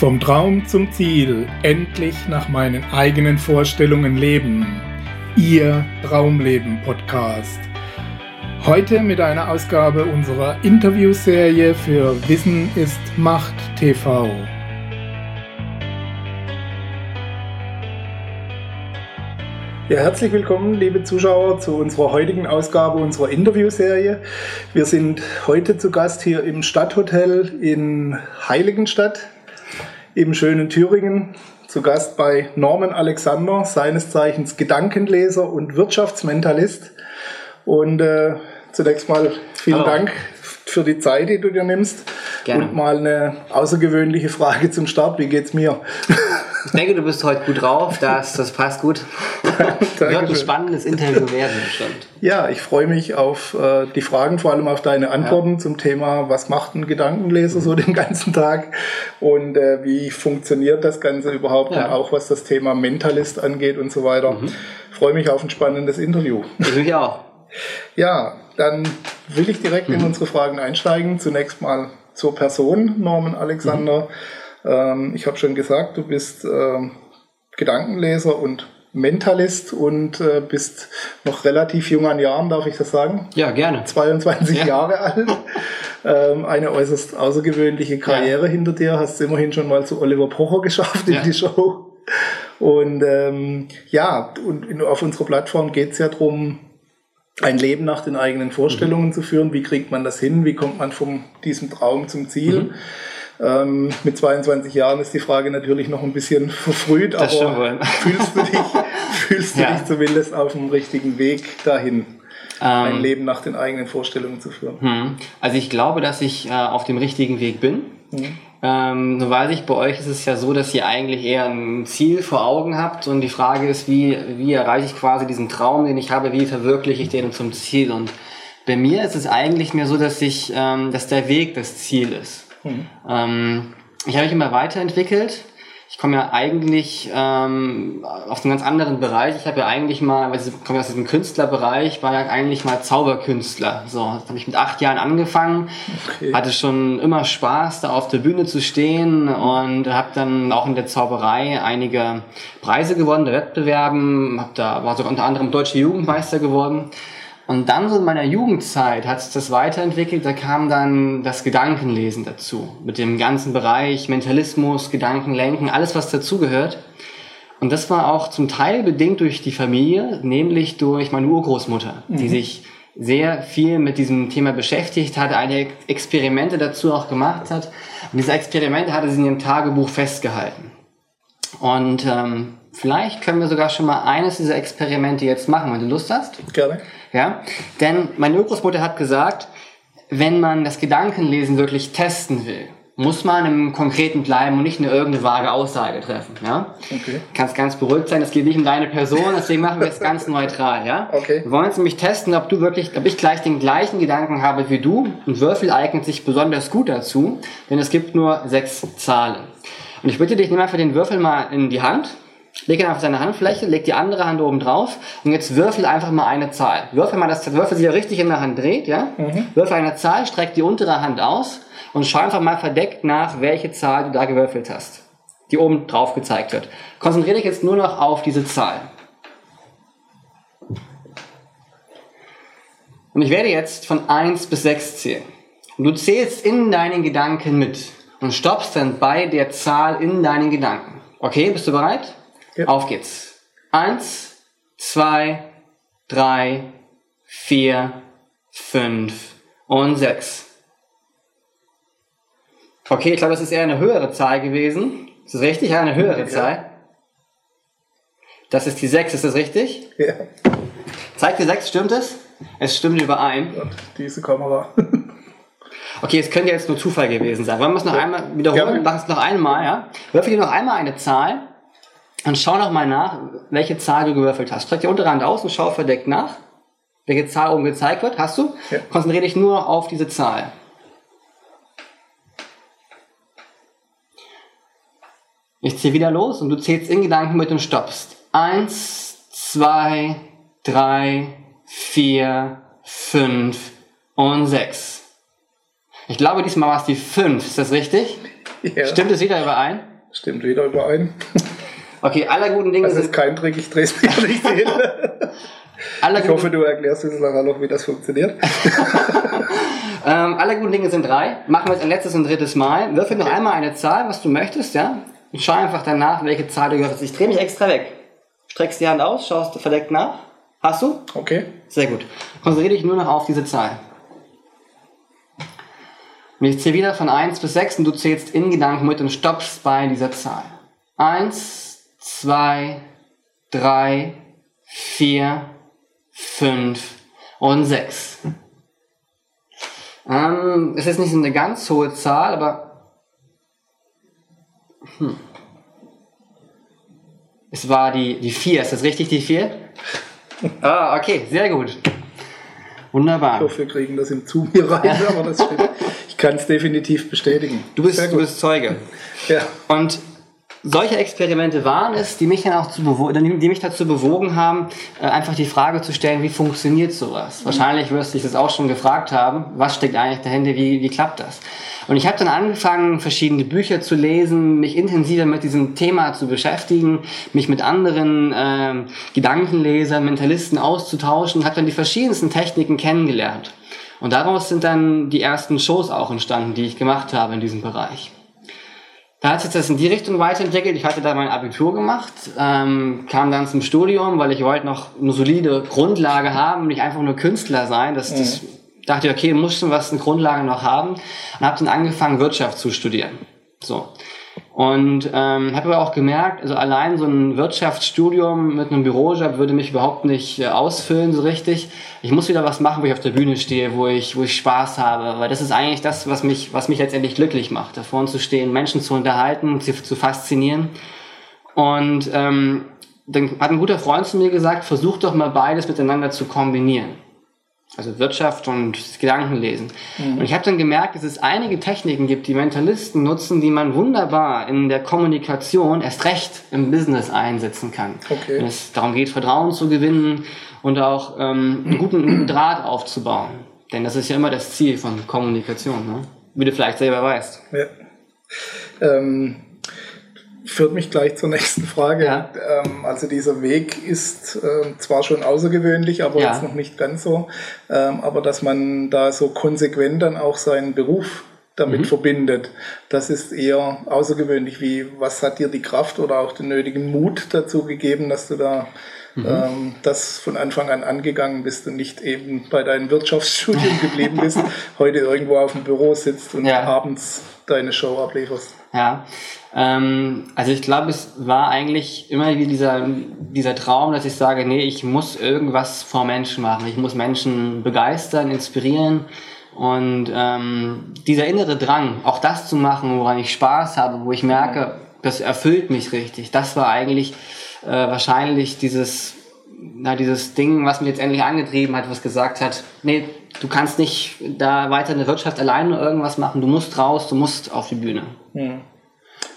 Vom Traum zum Ziel, endlich nach meinen eigenen Vorstellungen leben. Ihr Traumleben Podcast. Heute mit einer Ausgabe unserer Interviewserie für Wissen ist Macht TV. Ja, herzlich willkommen, liebe Zuschauer, zu unserer heutigen Ausgabe unserer Interviewserie. Wir sind heute zu Gast hier im Stadthotel in Heiligenstadt im schönen Thüringen zu Gast bei Norman Alexander, seines Zeichens Gedankenleser und Wirtschaftsmentalist. Und äh, zunächst mal vielen Hallo. Dank für die Zeit, die du dir nimmst. Gerne. Und mal eine außergewöhnliche Frage zum Start. Wie geht's mir? Ich denke, du bist heute gut drauf, das, das passt gut. Wird ein spannendes Interview werden, bestimmt. Ja, ich freue mich auf äh, die Fragen, vor allem auf deine Antworten ja. zum Thema, was macht ein Gedankenleser so den ganzen Tag und äh, wie funktioniert das Ganze überhaupt ja. und auch was das Thema Mentalist angeht und so weiter. Mhm. freue mich auf ein spannendes Interview. Ich mich auch. Ja, dann will ich direkt mhm. in unsere Fragen einsteigen. Zunächst mal zur Person Norman Alexander. Mhm. Ähm, ich habe schon gesagt, du bist äh, Gedankenleser und Mentalist und äh, bist noch relativ jung an Jahren, darf ich das sagen? Ja, gerne. 22 ja. Jahre alt. Ähm, eine äußerst außergewöhnliche Karriere ja. hinter dir. Hast immerhin schon mal zu Oliver Pocher geschafft in ja. die Show. Und ähm, ja, und in, auf unserer Plattform geht es ja darum, ein Leben nach den eigenen Vorstellungen mhm. zu führen. Wie kriegt man das hin? Wie kommt man von diesem Traum zum Ziel? Mhm. Ähm, mit 22 Jahren ist die Frage natürlich noch ein bisschen verfrüht, das aber fühlst du dich, fühlst du ja. dich zumindest auf dem richtigen Weg dahin? ein ähm, Leben nach den eigenen Vorstellungen zu führen. Hm. Also ich glaube, dass ich äh, auf dem richtigen Weg bin. Mhm. Ähm, nur weiß ich, bei euch ist es ja so, dass ihr eigentlich eher ein Ziel vor Augen habt und die Frage ist, wie, wie erreiche ich quasi diesen Traum, den ich habe, wie verwirkliche ich den zum Ziel? Und bei mir ist es eigentlich mehr so, dass ich, ähm, dass der Weg das Ziel ist. Mhm. Ähm, ich habe mich immer weiterentwickelt. Ich komme ja eigentlich ähm, aus einem ganz anderen Bereich. Ich habe ja eigentlich mal, weil ich komme aus diesem Künstlerbereich, war ja eigentlich mal Zauberkünstler. So, das habe ich mit acht Jahren angefangen, okay. hatte schon immer Spaß, da auf der Bühne zu stehen und habe dann auch in der Zauberei einige Preise gewonnen, der Wettbewerben, hab da war sogar unter anderem deutsche Jugendmeister geworden. Und dann so in meiner Jugendzeit hat sich das weiterentwickelt, da kam dann das Gedankenlesen dazu. Mit dem ganzen Bereich Mentalismus, Gedankenlenken, alles was dazugehört. Und das war auch zum Teil bedingt durch die Familie, nämlich durch meine Urgroßmutter, mhm. die sich sehr viel mit diesem Thema beschäftigt hat, einige Experimente dazu auch gemacht hat. Und diese Experimente hatte sie in ihrem Tagebuch festgehalten. Und ähm, vielleicht können wir sogar schon mal eines dieser Experimente jetzt machen, wenn du Lust hast. Gerne. Ja? Denn meine Urgroßmutter hat gesagt, wenn man das Gedankenlesen wirklich testen will, muss man im Konkreten bleiben und nicht eine irgendeine vage Aussage treffen. Ja? Okay. Kannst ganz beruhigt sein, es geht nicht um deine Person, deswegen machen wir es ganz neutral. Ja? Okay. Wir wollen jetzt nämlich testen, ob du wirklich, ob ich gleich den gleichen Gedanken habe wie du. Ein Würfel eignet sich besonders gut dazu, denn es gibt nur sechs Zahlen. Und ich bitte dich, nimm einfach den Würfel mal in die Hand Leg ihn auf seine Handfläche, leg die andere Hand oben drauf und jetzt würfel einfach mal eine Zahl. Würfel mal, dass der Würfel sich ja richtig in der Hand dreht, ja? Mhm. Würfel eine Zahl, streck die untere Hand aus und schau einfach mal verdeckt nach, welche Zahl du da gewürfelt hast, die oben drauf gezeigt wird. Konzentriere dich jetzt nur noch auf diese Zahl. Und ich werde jetzt von 1 bis 6 zählen. Und du zählst in deinen Gedanken mit und stoppst dann bei der Zahl in deinen Gedanken. Okay, bist du bereit? Ja. Auf geht's. Eins, zwei, drei, vier, fünf und sechs. Okay, ich glaube, das ist eher eine höhere Zahl gewesen. Ist das richtig? Ja, eine höhere ja. Zahl. Das ist die sechs, ist das richtig? Ja. Zeigt die sechs, stimmt es? Es stimmt überein. Und diese Kamera. okay, es könnte jetzt nur Zufall gewesen sein. Wollen wir es noch ja. einmal wiederholen? Mach es noch einmal, ja? Würfel hier noch einmal eine Zahl und schau noch mal nach, welche Zahl du gewürfelt hast. Streck die untere Hand aus und schau verdeckt nach, welche Zahl oben gezeigt wird. Hast du? Ja. Konzentriere dich nur auf diese Zahl. Ich zähle wieder los und du zählst in Gedanken mit und stoppst. Eins, zwei, drei, vier, fünf und sechs. Ich glaube, diesmal war es die fünf. Ist das richtig? Ja. Stimmt es wieder überein? Stimmt wieder überein. Okay, aller guten Dinge Das ist kein Trick, ich drehe es mir nicht hin. Aller Ich hoffe, du erklärst uns nachher noch, wie das funktioniert. Ähm, alle guten Dinge sind drei. Machen wir jetzt ein letztes und drittes Mal. Würfel noch einmal eine Zahl, was du möchtest, ja? Und schau einfach danach, welche Zahl du gehört hast. Ich drehe mich extra weg. Streckst die Hand aus, schaust verdeckt nach. Hast du? Okay. Sehr gut. Konzentriere dich nur noch auf diese Zahl. Und ich zähle wieder von 1 bis 6 und du zählst in Gedanken mit und stoppst bei dieser Zahl. 1, 2, 3, 4, 5 und 6. Ähm, es ist nicht so eine ganz hohe Zahl, aber hm. es war die, die 4. Ist das richtig, die 4? Ah, okay, sehr gut. Ich Wunderbar. hoffe, wir kriegen das im Zoom hier rein, aber das stimmt. Ich kann es definitiv bestätigen. Du bist, du bist Zeuge. Ja. Und solche Experimente waren es, die mich dann auch zu die mich dazu bewogen haben, äh, einfach die Frage zu stellen, wie funktioniert sowas? Wahrscheinlich wirst du dich das auch schon gefragt haben, was steckt eigentlich dahinter, wie, wie klappt das? Und ich habe dann angefangen, verschiedene Bücher zu lesen, mich intensiver mit diesem Thema zu beschäftigen, mich mit anderen ähm, Gedankenlesern, Mentalisten auszutauschen, habe dann die verschiedensten Techniken kennengelernt. Und daraus sind dann die ersten Shows auch entstanden, die ich gemacht habe in diesem Bereich. Da hat sich das in die Richtung weiterentwickelt. Ich hatte da mein Abitur gemacht, ähm, kam dann zum Studium, weil ich wollte noch eine solide Grundlage haben, nicht einfach nur Künstler sein. Das, das dachte ich, okay, muss schon was eine Grundlage noch haben. Und habe dann angefangen, Wirtschaft zu studieren. So. Und ähm, habe aber auch gemerkt, also allein so ein Wirtschaftsstudium mit einem Bürojob würde mich überhaupt nicht äh, ausfüllen so richtig. Ich muss wieder was machen, wo ich auf der Bühne stehe, wo ich, wo ich Spaß habe, weil das ist eigentlich das, was mich, was mich letztendlich glücklich macht, da vorne zu stehen, Menschen zu unterhalten, sie zu faszinieren. Und ähm, dann hat ein guter Freund zu mir gesagt, versuch doch mal beides miteinander zu kombinieren. Also Wirtschaft und Gedankenlesen. Und ich habe dann gemerkt, dass es einige Techniken gibt, die Mentalisten nutzen, die man wunderbar in der Kommunikation, erst recht im Business einsetzen kann. Okay. Wenn es darum geht, Vertrauen zu gewinnen und auch ähm, einen, guten, einen guten Draht aufzubauen. Denn das ist ja immer das Ziel von Kommunikation, ne? wie du vielleicht selber weißt. Ja. Ähm, führt mich gleich zur nächsten Frage. Ja. Ähm, also dieser Weg ist ähm, zwar schon außergewöhnlich, aber Ja. jetzt noch nicht ganz so. Ähm, aber dass man da so konsequent dann auch seinen Beruf damit verbindet, das ist eher außergewöhnlich. Wie, was hat dir die Kraft oder auch den nötigen Mut dazu gegeben, dass du da ähm, das von Anfang an angegangen bist und nicht eben bei deinem Wirtschaftsstudium geblieben bist, heute irgendwo auf dem Büro sitzt und Ja. abends deine Show ablieferst. Ja, ähm, also ich glaube, es war eigentlich immer wie dieser, dieser Traum, dass ich sage, nee, ich muss irgendwas vor Menschen machen. Ich muss Menschen begeistern, inspirieren. Und ähm, dieser innere Drang, auch das zu machen, woran ich Spaß habe, wo ich merke, das erfüllt mich richtig, das war eigentlich äh, wahrscheinlich dieses, na, dieses Ding, was mich jetzt endlich angetrieben hat, was gesagt hat, nee, du kannst nicht da weiter in der Wirtschaft alleine irgendwas machen, du musst raus, du musst auf die Bühne.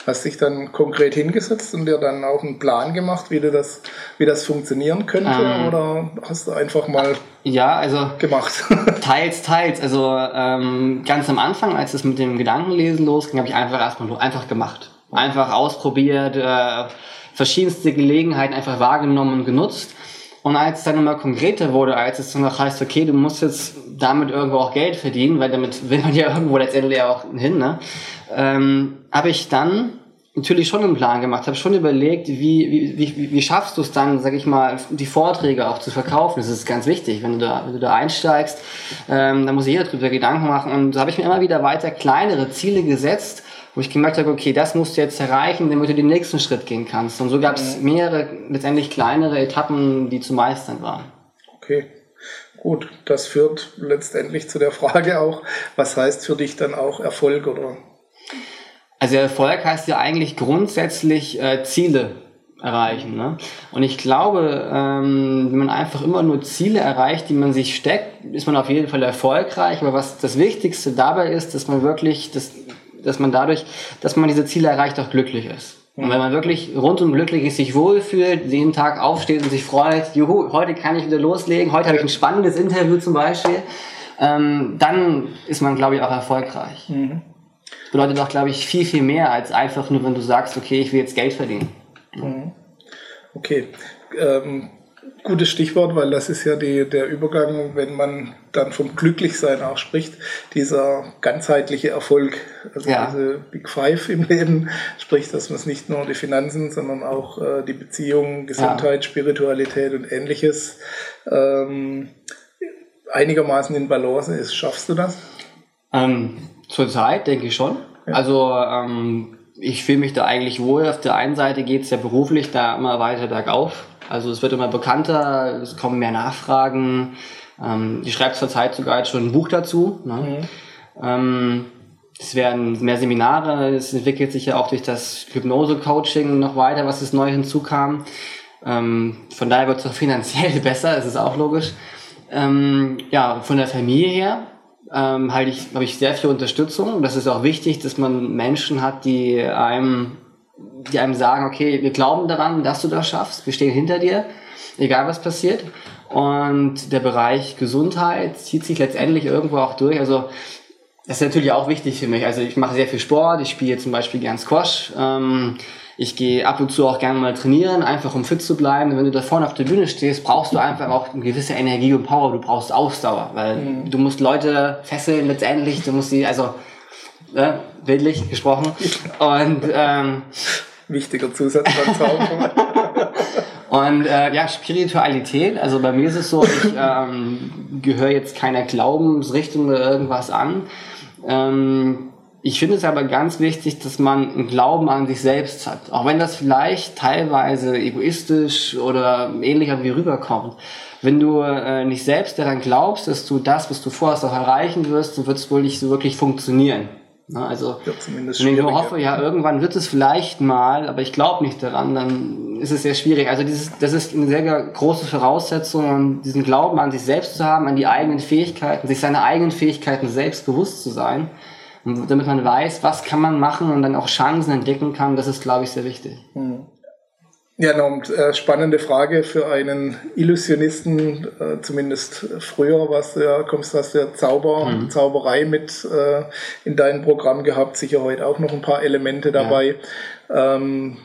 Hast dich dann konkret hingesetzt und dir dann auch einen Plan gemacht, wie, du das, wie das funktionieren könnte? Ähm. oder hast du einfach mal Ja, also gemacht? teils, teils. Also ähm, ganz am Anfang, als es mit dem Gedankenlesen losging, habe ich einfach erstmal nur einfach gemacht. Einfach ausprobiert, äh, verschiedenste Gelegenheiten einfach wahrgenommen und genutzt. Und als es dann immer konkreter wurde, als es dann noch heißt, okay, du musst jetzt damit irgendwo auch Geld verdienen, weil damit will man ja irgendwo letztendlich auch hin, ne? ähm, habe ich dann natürlich schon einen Plan gemacht, habe schon überlegt, wie, wie, wie, wie schaffst du es dann, sag ich mal, die Vorträge auch zu verkaufen. Das ist ganz wichtig, wenn du da, wenn du da einsteigst, ähm, da muss jeder drüber Gedanken machen. Und da habe ich mir immer wieder weiter kleinere Ziele gesetzt, wo ich gemerkt habe, okay, das musst du jetzt erreichen, damit du den nächsten Schritt gehen kannst. Und so gab es mehrere, letztendlich kleinere Etappen, die zu meistern waren. Okay, gut. Das führt letztendlich zu der Frage auch, was heißt für dich dann auch Erfolg oder? Also Erfolg heißt ja eigentlich grundsätzlich äh, Ziele erreichen. Ne? Und ich glaube, ähm, wenn man einfach immer nur Ziele erreicht, die man sich steckt, ist man auf jeden Fall erfolgreich. Aber was das Wichtigste dabei ist, dass man wirklich, dass, dass man dadurch, dass man diese Ziele erreicht, auch glücklich ist. Und wenn man wirklich rundum glücklich ist, sich wohlfühlt, jeden Tag aufsteht und sich freut, juhu, heute kann ich wieder loslegen, heute habe ich ein spannendes Interview zum Beispiel, ähm, dann ist man, glaube ich, auch erfolgreich. bedeutet auch, glaube ich, viel, viel mehr als einfach nur, wenn du sagst, okay, ich will jetzt Geld verdienen. Mhm. Okay. Ähm, gutes Stichwort, weil das ist ja die, der Übergang, wenn man dann vom Glücklichsein auch spricht, dieser ganzheitliche Erfolg, also ja. diese Big Five im Leben, sprich, dass man es nicht nur die Finanzen, sondern auch äh, die Beziehungen, Gesundheit, ja. Spiritualität und ähnliches ähm, einigermaßen in Balance ist. Schaffst du das? Ähm, Zurzeit denke ich schon. Ja. Also ähm, ich fühle mich da eigentlich wohl. Auf der einen Seite geht es ja beruflich da immer weiter bergauf. Also es wird immer bekannter, es kommen mehr Nachfragen. Ähm, ich schreibe zurzeit sogar jetzt schon ein Buch dazu. Ne? Mhm. Ähm, es werden mehr Seminare, es entwickelt sich ja auch durch das Hypnose-Coaching noch weiter, was es neu hinzukam. Ähm, von daher wird es auch finanziell besser, das ist auch logisch. Ähm, ja, von der Familie her ähm, halt ich, habe ich sehr viel Unterstützung. Das ist auch wichtig, dass man Menschen hat, die einem, die einem sagen, okay, wir glauben daran, dass du das schaffst, wir stehen hinter dir, egal was passiert. Und der Bereich Gesundheit zieht sich letztendlich irgendwo auch durch. Also das ist natürlich auch wichtig für mich. Also ich mache sehr viel Sport, ich spiele zum Beispiel gern Squash. Ähm, ich gehe ab und zu auch gerne mal trainieren, einfach um fit zu bleiben. Und wenn du da vorne auf der Bühne stehst, brauchst du einfach auch eine gewisse Energie und Power. Du brauchst Ausdauer, weil mhm. du musst Leute fesseln letztendlich. Du musst sie, also äh, bildlich gesprochen. Und ähm, wichtiger Zusatz beim Zauber. Und äh, ja, Spiritualität, also bei mir ist es so, ich ähm, gehöre jetzt keiner Glaubensrichtung oder irgendwas an. Ähm, ich finde es aber ganz wichtig, dass man einen Glauben an sich selbst hat. Auch wenn das vielleicht teilweise egoistisch oder ähnlicher wie rüberkommt. Wenn du äh, nicht selbst daran glaubst, dass du das, was du vorhast, auch erreichen wirst, dann wird es wohl nicht so wirklich funktionieren. Na, also, ja, wenn ich nur hoffe, ja, irgendwann wird es vielleicht mal, aber ich glaube nicht daran, dann ist es sehr schwierig. Also dieses, das ist eine sehr große Voraussetzung, diesen Glauben an sich selbst zu haben, an die eigenen Fähigkeiten, sich seiner eigenen Fähigkeiten selbst bewusst zu sein und damit man weiß, was kann man machen und dann auch Chancen entdecken kann, das ist, glaube ich, sehr wichtig. Hm. Ja, und äh, spannende Frage für einen Illusionisten, äh, zumindest früher was ja, kommst, hast du ja Zauber, mhm. Zauberei mit äh, in deinem Programm gehabt, sicher heute auch noch ein paar Elemente dabei. Ja. Ähm,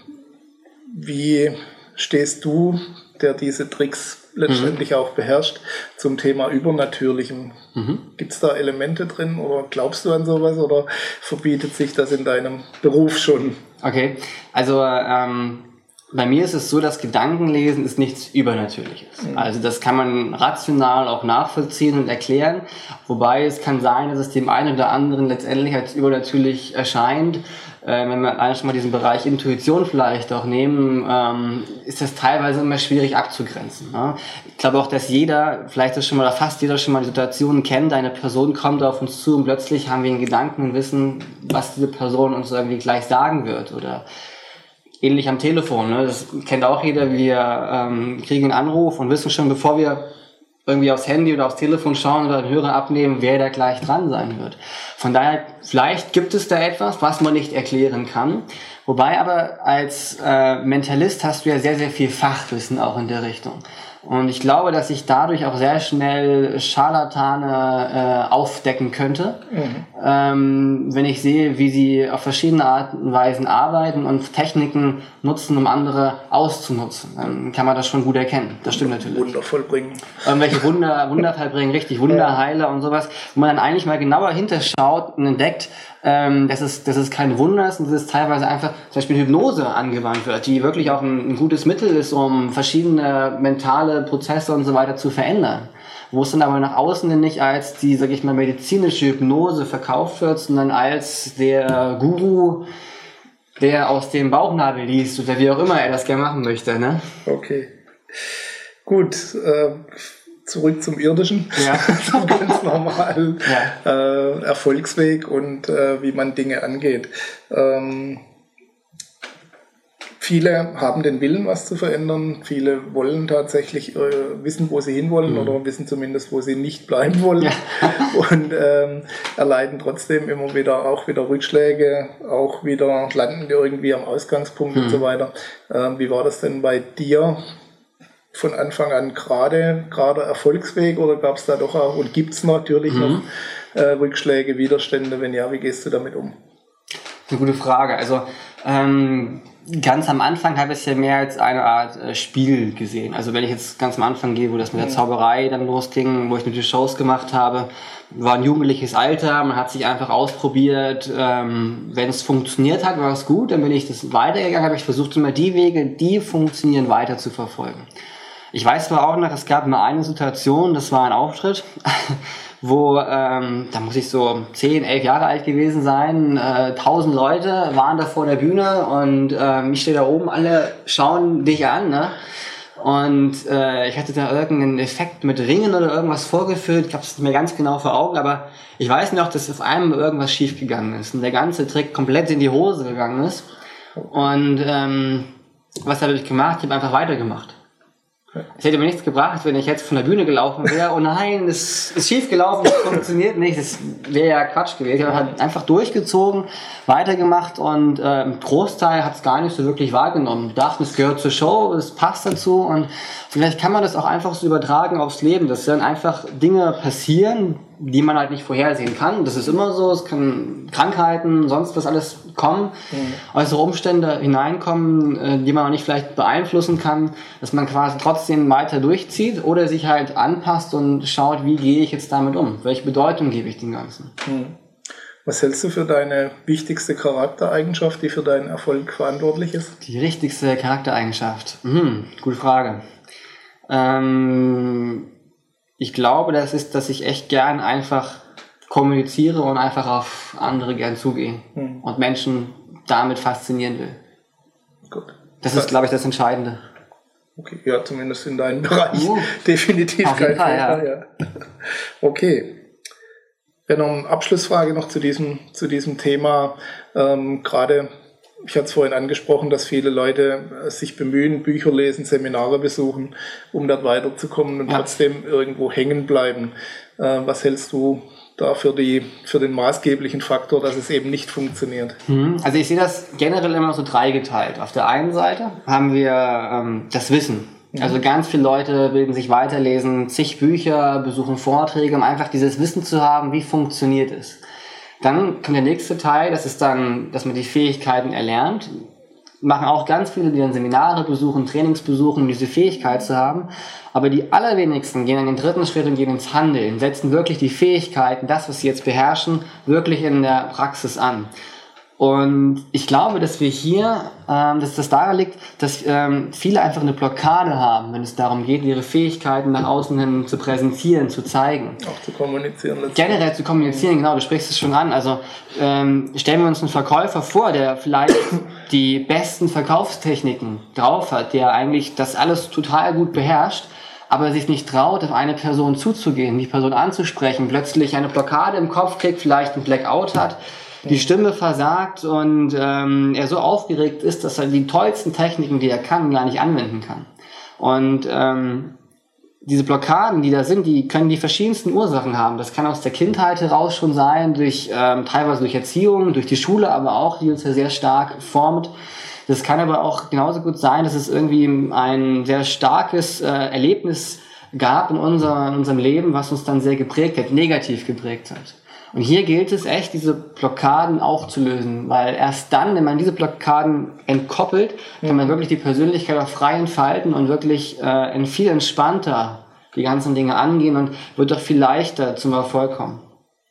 wie stehst du, der diese Tricks letztendlich mhm. auch beherrscht, zum Thema Übernatürlichem. Mhm. Gibt es da Elemente drin oder glaubst du an sowas oder verbietet sich das in deinem Beruf schon? Okay, also ähm, bei mir ist es so, dass Gedankenlesen ist nichts Übernatürliches. Mhm. Also das kann man rational auch nachvollziehen und erklären, wobei es kann sein, dass es dem einen oder anderen letztendlich als übernatürlich erscheint äh, wenn wir eigentlich mal diesen Bereich Intuition vielleicht auch nehmen, ähm, ist das teilweise immer schwierig abzugrenzen. Ne? Ich glaube auch, dass jeder, vielleicht ist schon mal, oder fast jeder schon mal die Situation kennt, eine Person kommt auf uns zu und plötzlich haben wir einen Gedanken und wissen, was diese Person uns irgendwie gleich sagen wird oder ähnlich am Telefon. Ne? Das kennt auch jeder. Wir ähm, kriegen einen Anruf und wissen schon, bevor wir irgendwie aufs Handy oder aufs Telefon schauen oder den Hörer abnehmen, wer da gleich dran sein wird. Von daher, vielleicht gibt es da etwas, was man nicht erklären kann. Wobei aber als äh, Mentalist hast du ja sehr, sehr viel Fachwissen auch in der Richtung. Und ich glaube, dass ich dadurch auch sehr schnell Scharlatane äh, aufdecken könnte, mhm. ähm, wenn ich sehe, wie sie auf verschiedene Arten und Weisen arbeiten und Techniken nutzen, um andere auszunutzen. Dann kann man das schon gut erkennen. Das stimmt natürlich. Wunder vollbringen. Irgendwelche Wunder, Wunder vollbringen, richtig, Wunderheiler und sowas, wo man dann eigentlich mal genauer hinterschaut und entdeckt, ähm, dass, es, dass es kein Wunder ist und dass es teilweise einfach zum Beispiel Hypnose angewandt wird, die wirklich auch ein, ein gutes Mittel ist, um verschiedene mentale Prozesse und so weiter zu verändern wo es dann aber nach außen nicht als die, sag ich mal, medizinische Hypnose verkauft wird, sondern als der Guru, der aus dem Bauchnabel liest oder wie auch immer er das gerne machen möchte. Ne? Okay. Gut. Äh, zurück zum Irdischen, ja. zum ganz normalen ja. äh, Erfolgsweg und äh, wie man Dinge angeht. Ähm, viele haben den Willen, was zu verändern. Viele wollen tatsächlich äh, wissen, wo sie hinwollen mhm. oder wissen zumindest, wo sie nicht bleiben wollen ja. und ähm, erleiden trotzdem immer wieder auch wieder Rückschläge, auch wieder landen irgendwie am Ausgangspunkt mhm. und so weiter. Ähm, wie war das denn bei dir? von Anfang an gerade, gerade Erfolgsweg oder gab es da doch auch und gibt es natürlich mhm. noch äh, Rückschläge, Widerstände? Wenn ja, wie gehst du damit um? Eine gute Frage. Also ähm, ganz am Anfang habe ich es ja mehr als eine Art äh, Spiel gesehen. Also wenn ich jetzt ganz am Anfang gehe, wo das mit der Zauberei dann losging, wo ich die Shows gemacht habe, war ein jugendliches Alter, man hat sich einfach ausprobiert. Ähm, wenn es funktioniert hat, war es gut. Dann bin ich das weitergegangen, habe ich versucht, immer die Wege, die funktionieren, weiter zu verfolgen. Ich weiß zwar auch noch, es gab mal eine Situation, das war ein Auftritt, wo, ähm, da muss ich so 10, 11 Jahre alt gewesen sein, äh, 1000 Leute waren da vor der Bühne und ähm, ich stehe da oben, alle schauen dich an, ne? Und äh, ich hatte da irgendeinen Effekt mit Ringen oder irgendwas vorgeführt. Ich habe es mir ganz genau vor Augen, aber ich weiß noch, dass auf einmal irgendwas schiefgegangen ist und der ganze Trick komplett in die Hose gegangen ist. Und ähm, was habe ich gemacht? Ich habe einfach weitergemacht. Es hätte mir nichts gebracht, wenn ich jetzt von der Bühne gelaufen wäre. Oh nein, es ist schief gelaufen, es funktioniert nicht. Das wäre ja Quatsch gewesen. Ich habe halt einfach durchgezogen, weitergemacht und äh, im Großteil hat es gar nicht so wirklich wahrgenommen. Ich dachte, es gehört zur Show, es passt dazu und vielleicht kann man das auch einfach so übertragen aufs Leben, dass dann einfach Dinge passieren, die man halt nicht vorhersehen kann. Das ist immer so, es kann Krankheiten, sonst was alles kommen, mhm. äußere Umstände hineinkommen, äh, die man auch nicht vielleicht beeinflussen kann, dass man quasi trotzdem weiter durchzieht oder sich halt anpasst und schaut, wie gehe ich jetzt damit um? Welche Bedeutung gebe ich dem Ganzen? Mhm. Was hältst du für deine wichtigste Charaktereigenschaft, die für deinen Erfolg verantwortlich ist? Die wichtigste Charaktereigenschaft? Mhm, gute Frage. Ähm, ich glaube, das ist, dass ich echt gern einfach kommuniziere und einfach auf andere gern zugehe hm. und Menschen damit faszinieren will. Gut. Das ist, glaube ich, das Entscheidende. Okay, ja, zumindest in deinem Bereich. Uh, definitiv kein Fall. Ja. ja. Okay. Ja, noch eine Abschlussfrage noch zu diesem, zu diesem Thema. Ähm, Gerade ich hatte es vorhin angesprochen, dass viele Leute äh, sich bemühen, Bücher lesen, Seminare besuchen, um dort weiterzukommen und ja. trotzdem irgendwo hängen bleiben. Äh, was hältst du da für, die, für den maßgeblichen Faktor, dass es eben nicht funktioniert? Mhm. Also ich sehe das generell immer so dreigeteilt. Auf der einen Seite haben wir ähm, das Wissen. Mhm. Also ganz viele Leute bilden sich weiterlesen, zig Bücher, besuchen Vorträge, um einfach dieses Wissen zu haben, wie funktioniert es. Dann kommt der nächste Teil, das ist dann, dass man die Fähigkeiten erlernt. Machen auch ganz viele, die dann Seminare besuchen, Trainings besuchen, um diese Fähigkeit zu haben. Aber die allerwenigsten gehen an den dritten Schritt und gehen ins Handeln, setzen wirklich die Fähigkeiten, das, was sie jetzt beherrschen, wirklich in der Praxis an. Und ich glaube, dass wir hier, ähm, dass das daran liegt, dass ähm, viele einfach eine Blockade haben, wenn es darum geht, ihre Fähigkeiten nach außen hin zu präsentieren, zu zeigen. Auch zu kommunizieren. Generell zu kommunizieren, genau, du sprichst es schon an. Also ähm, stellen wir uns einen Verkäufer vor, der vielleicht die besten Verkaufstechniken drauf hat, der eigentlich das alles total gut beherrscht, aber sich nicht traut, auf eine Person zuzugehen, die Person anzusprechen, plötzlich eine Blockade im Kopf kriegt, vielleicht ein Blackout hat die Stimme versagt und ähm, er so aufgeregt ist, dass er die tollsten Techniken, die er kann, gar nicht anwenden kann. Und ähm, diese Blockaden, die da sind, die können die verschiedensten Ursachen haben. Das kann aus der Kindheit heraus schon sein, durch ähm, teilweise durch Erziehung, durch die Schule, aber auch, die uns ja sehr stark formt. Das kann aber auch genauso gut sein, dass es irgendwie ein sehr starkes äh, Erlebnis gab in, unser, in unserem Leben, was uns dann sehr geprägt hat, negativ geprägt hat. Und hier gilt es echt, diese Blockaden auch zu lösen, weil erst dann, wenn man diese Blockaden entkoppelt, kann man wirklich die Persönlichkeit auch frei entfalten und wirklich äh, viel entspannter die ganzen Dinge angehen und wird doch viel leichter zum Erfolg kommen.